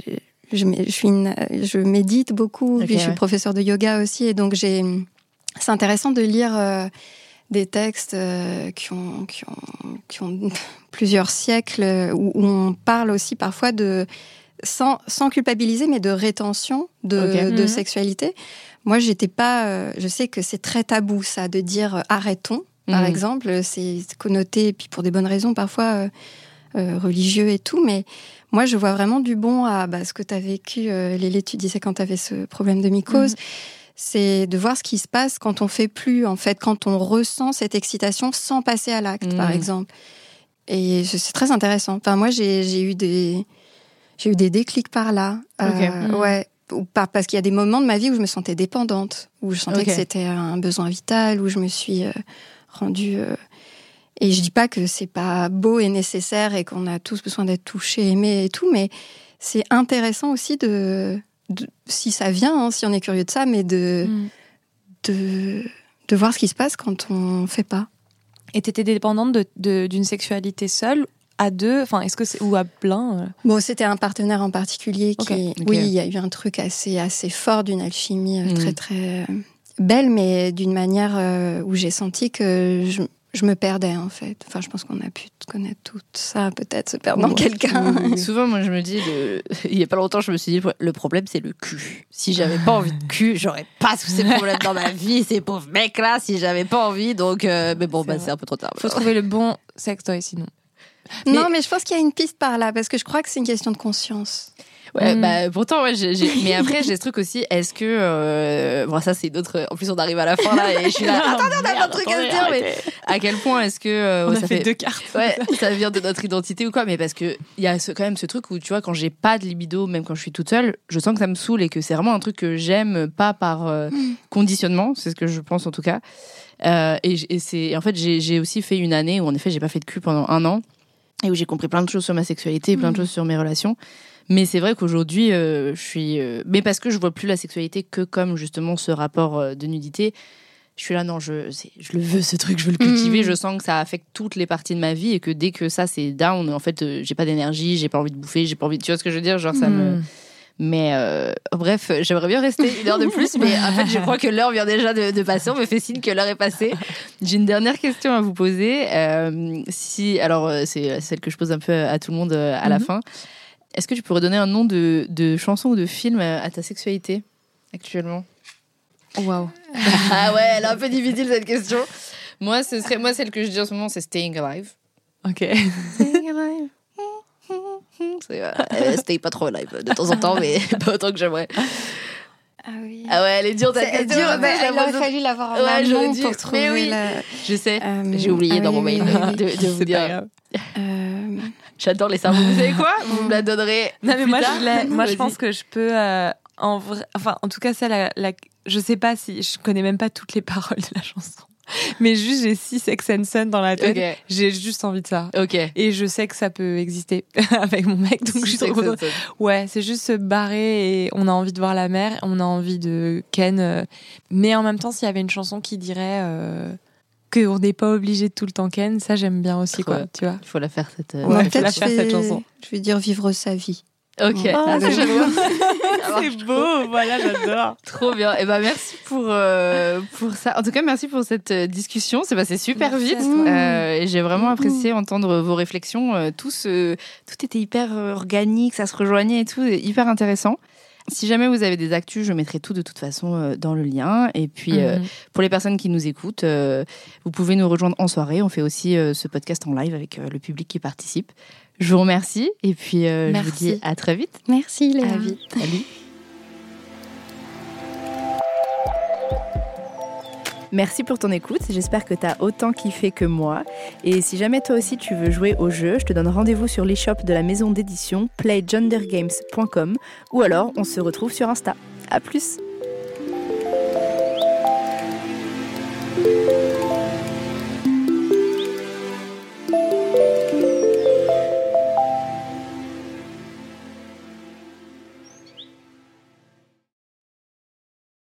je, je suis une- je médite beaucoup, puis je suis ouais. professeure de yoga aussi, et donc j'ai c'est intéressant de lire euh, des textes euh, qui, ont, qui, ont, qui ont plusieurs siècles, où, où on parle aussi parfois de, sans, sans culpabiliser, mais de rétention de, Mhm. sexualité. Moi, j'étais pas. euh, je sais que c'est très tabou, ça, de dire euh, arrêtons, par Mhm. exemple. C'est connoté, et puis pour des bonnes raisons, parfois euh, religieux et tout. Mais moi, je vois vraiment du bon à bah, ce que tu as vécu, euh, Lélie, tu disais quand tu avais ce problème de mycose. C'est de voir ce qui se passe quand on fait plus, en fait, quand on ressent cette excitation sans passer à l'acte, par exemple. Et c'est très intéressant. Enfin, moi, j'ai j'ai eu des, j'ai eu des déclics par là. Euh, Mhm. Ouais. Ou par, parce qu'il y a des moments de ma vie où je me sentais dépendante, où je sentais que c'était un besoin vital, où je me suis euh, rendue. euh, Et je dis pas que c'est pas beau et nécessaire et qu'on a tous besoin d'être touchés, aimés et tout, mais c'est intéressant aussi de, de- si ça vient, hein, si on est curieux de ça, mais de, Mm. de, de voir ce qui se passe quand on fait pas. Et t'étais dépendante d'une sexualité seule, à deux, enfin, est-ce que c'est ou à plein euh? Bon, c'était un partenaire en particulier qui, oui, il y a eu un truc assez assez fort d'une alchimie euh, Mm. très très euh, belle, mais d'une manière euh, où j'ai senti que je, je me perdais en fait. Enfin, je pense qu'on a pu connaître tout ça, peut-être se perdre dans Ouais. quelqu'un. Souvent, moi, je me dis, le- il y a pas longtemps, je me suis dit, le problème, c'est le cul. Si j'avais pas envie de cul, j'aurais pas tous ces problèmes dans ma vie, ces pauvres mecs-là, si j'avais pas envie. Donc, euh, mais bon, C'est bah, c'est un peu trop tard. Faut trouver le bon sextoy sinon. Non, mais je pense qu'il y a une piste par là, parce que je crois que c'est une question de conscience. Ouais, Mm. bah, pourtant, ouais, j'ai, j'ai- mais après, j'ai ce truc aussi, est-ce que, euh, bon, ça, c'est d'autres, en plus, on arrive à la fin, là, et je suis là, attendez, on a de trucs à se dire, mais à quel point est-ce que, euh, On ouais, a ça fait, fait, deux cartes. Ouais, ça vient de notre identité ou quoi, mais parce que il y a ce, quand même ce truc où tu vois quand j'ai pas de libido, même quand je suis toute seule, je sens que ça me saoule et que c'est vraiment un truc que j'aime pas par euh, conditionnement, c'est ce que je pense en tout cas. Euh, et et c'est et en fait j'ai j'ai aussi fait une année où en effet j'ai pas fait de cul pendant un an et où j'ai compris plein de choses sur ma sexualité, plein de choses sur mes relations. Mais c'est vrai qu'aujourd'hui, euh, je suis. euh, mais parce que je vois plus la sexualité que comme justement ce rapport euh, de nudité. Je suis là, non, je, c'est- je le veux ce truc, je veux le cultiver. Mhm. Je sens que ça affecte toutes les parties de ma vie et que dès que ça c'est down, en fait, euh, j'ai pas d'énergie, j'ai pas envie de bouffer, j'ai pas envie. Tu vois ce que je veux dire Genre ça me. Mm. Mais euh, bref, j'aimerais bien rester une heure de plus, mais en fait, je crois que l'heure vient déjà de, de passer. On me fait signe que l'heure est passée. J'ai une dernière question à vous poser. Euh, si, alors, euh, c'est celle que je pose un peu à tout le monde euh, à la Mhm. fin. Est-ce que tu pourrais donner un nom de, de chanson ou de film à ta sexualité actuellement? Waouh. Ah ouais, elle est un peu difficile cette question. Moi, ce serait, moi, celle que je dis en ce moment, c'est Staying Alive. Ok. Staying Alive. Euh, stay pas trop alive de temps en temps, mais pas autant que j'aimerais. Ah oui. Ah ouais, elle est dure ta C'est question. dur, mais mais j'ai il aurait fallu l'avoir en Ouais, amont pour Mais trouver oui. la... Je sais, Euh, j'ai oublié ah dans mon oui, mail oui, de, de vous dire. Euh, J'adore les cerveaux. Vous savez quoi Vous me la donnerez. Non mais plus moi, tard. je, moi je pense que je peux euh, en vrai, enfin en tout cas ça la, la- je sais pas si je connais même pas toutes les paroles de la chanson, mais juste j'ai six Sex and Son dans la tête, j'ai juste envie de ça. Ok. Et je sais que ça peut exister avec mon mec, donc je suis trop contente. Ouais, c'est juste se barrer et on a envie de voir la mer, on a envie de Ken. euh, mais en même temps, s'il y avait une chanson qui dirait euh, qu'on n'est pas obligé de tout le temps Ken, ça j'aime bien aussi, quoi, tu vois. Il faut la faire cette. euh, Ouais, faut la je faire, cette chanson. Je vais dire vivre sa vie. Ok. Ah, c'est beau, voilà, j'adore. Trop bien. Et ben merci pour euh, pour ça. En tout cas, merci pour cette euh, discussion. C'est passé super Merci vite. Euh, et j'ai vraiment apprécié entendre vos réflexions. Tout ce- tout était hyper organique, ça se rejoignait et tout, hyper intéressant. Si jamais vous avez des actus, je mettrai tout de toute façon dans le lien. Et puis, euh, Mhm. pour les personnes qui nous écoutent, euh, vous pouvez nous rejoindre en soirée. On fait aussi euh, ce podcast en live avec euh, le public qui participe. Je vous remercie et puis euh, je vous Merci. dis à très vite. Merci Léa. À vite. Salut. Merci pour ton écoute, j'espère que tu as autant kiffé que moi. Et si jamais toi aussi tu veux jouer au jeu, je te donne rendez-vous sur l'e-shop de la maison d'édition playgendergames.com ou alors on se retrouve sur Insta. À plus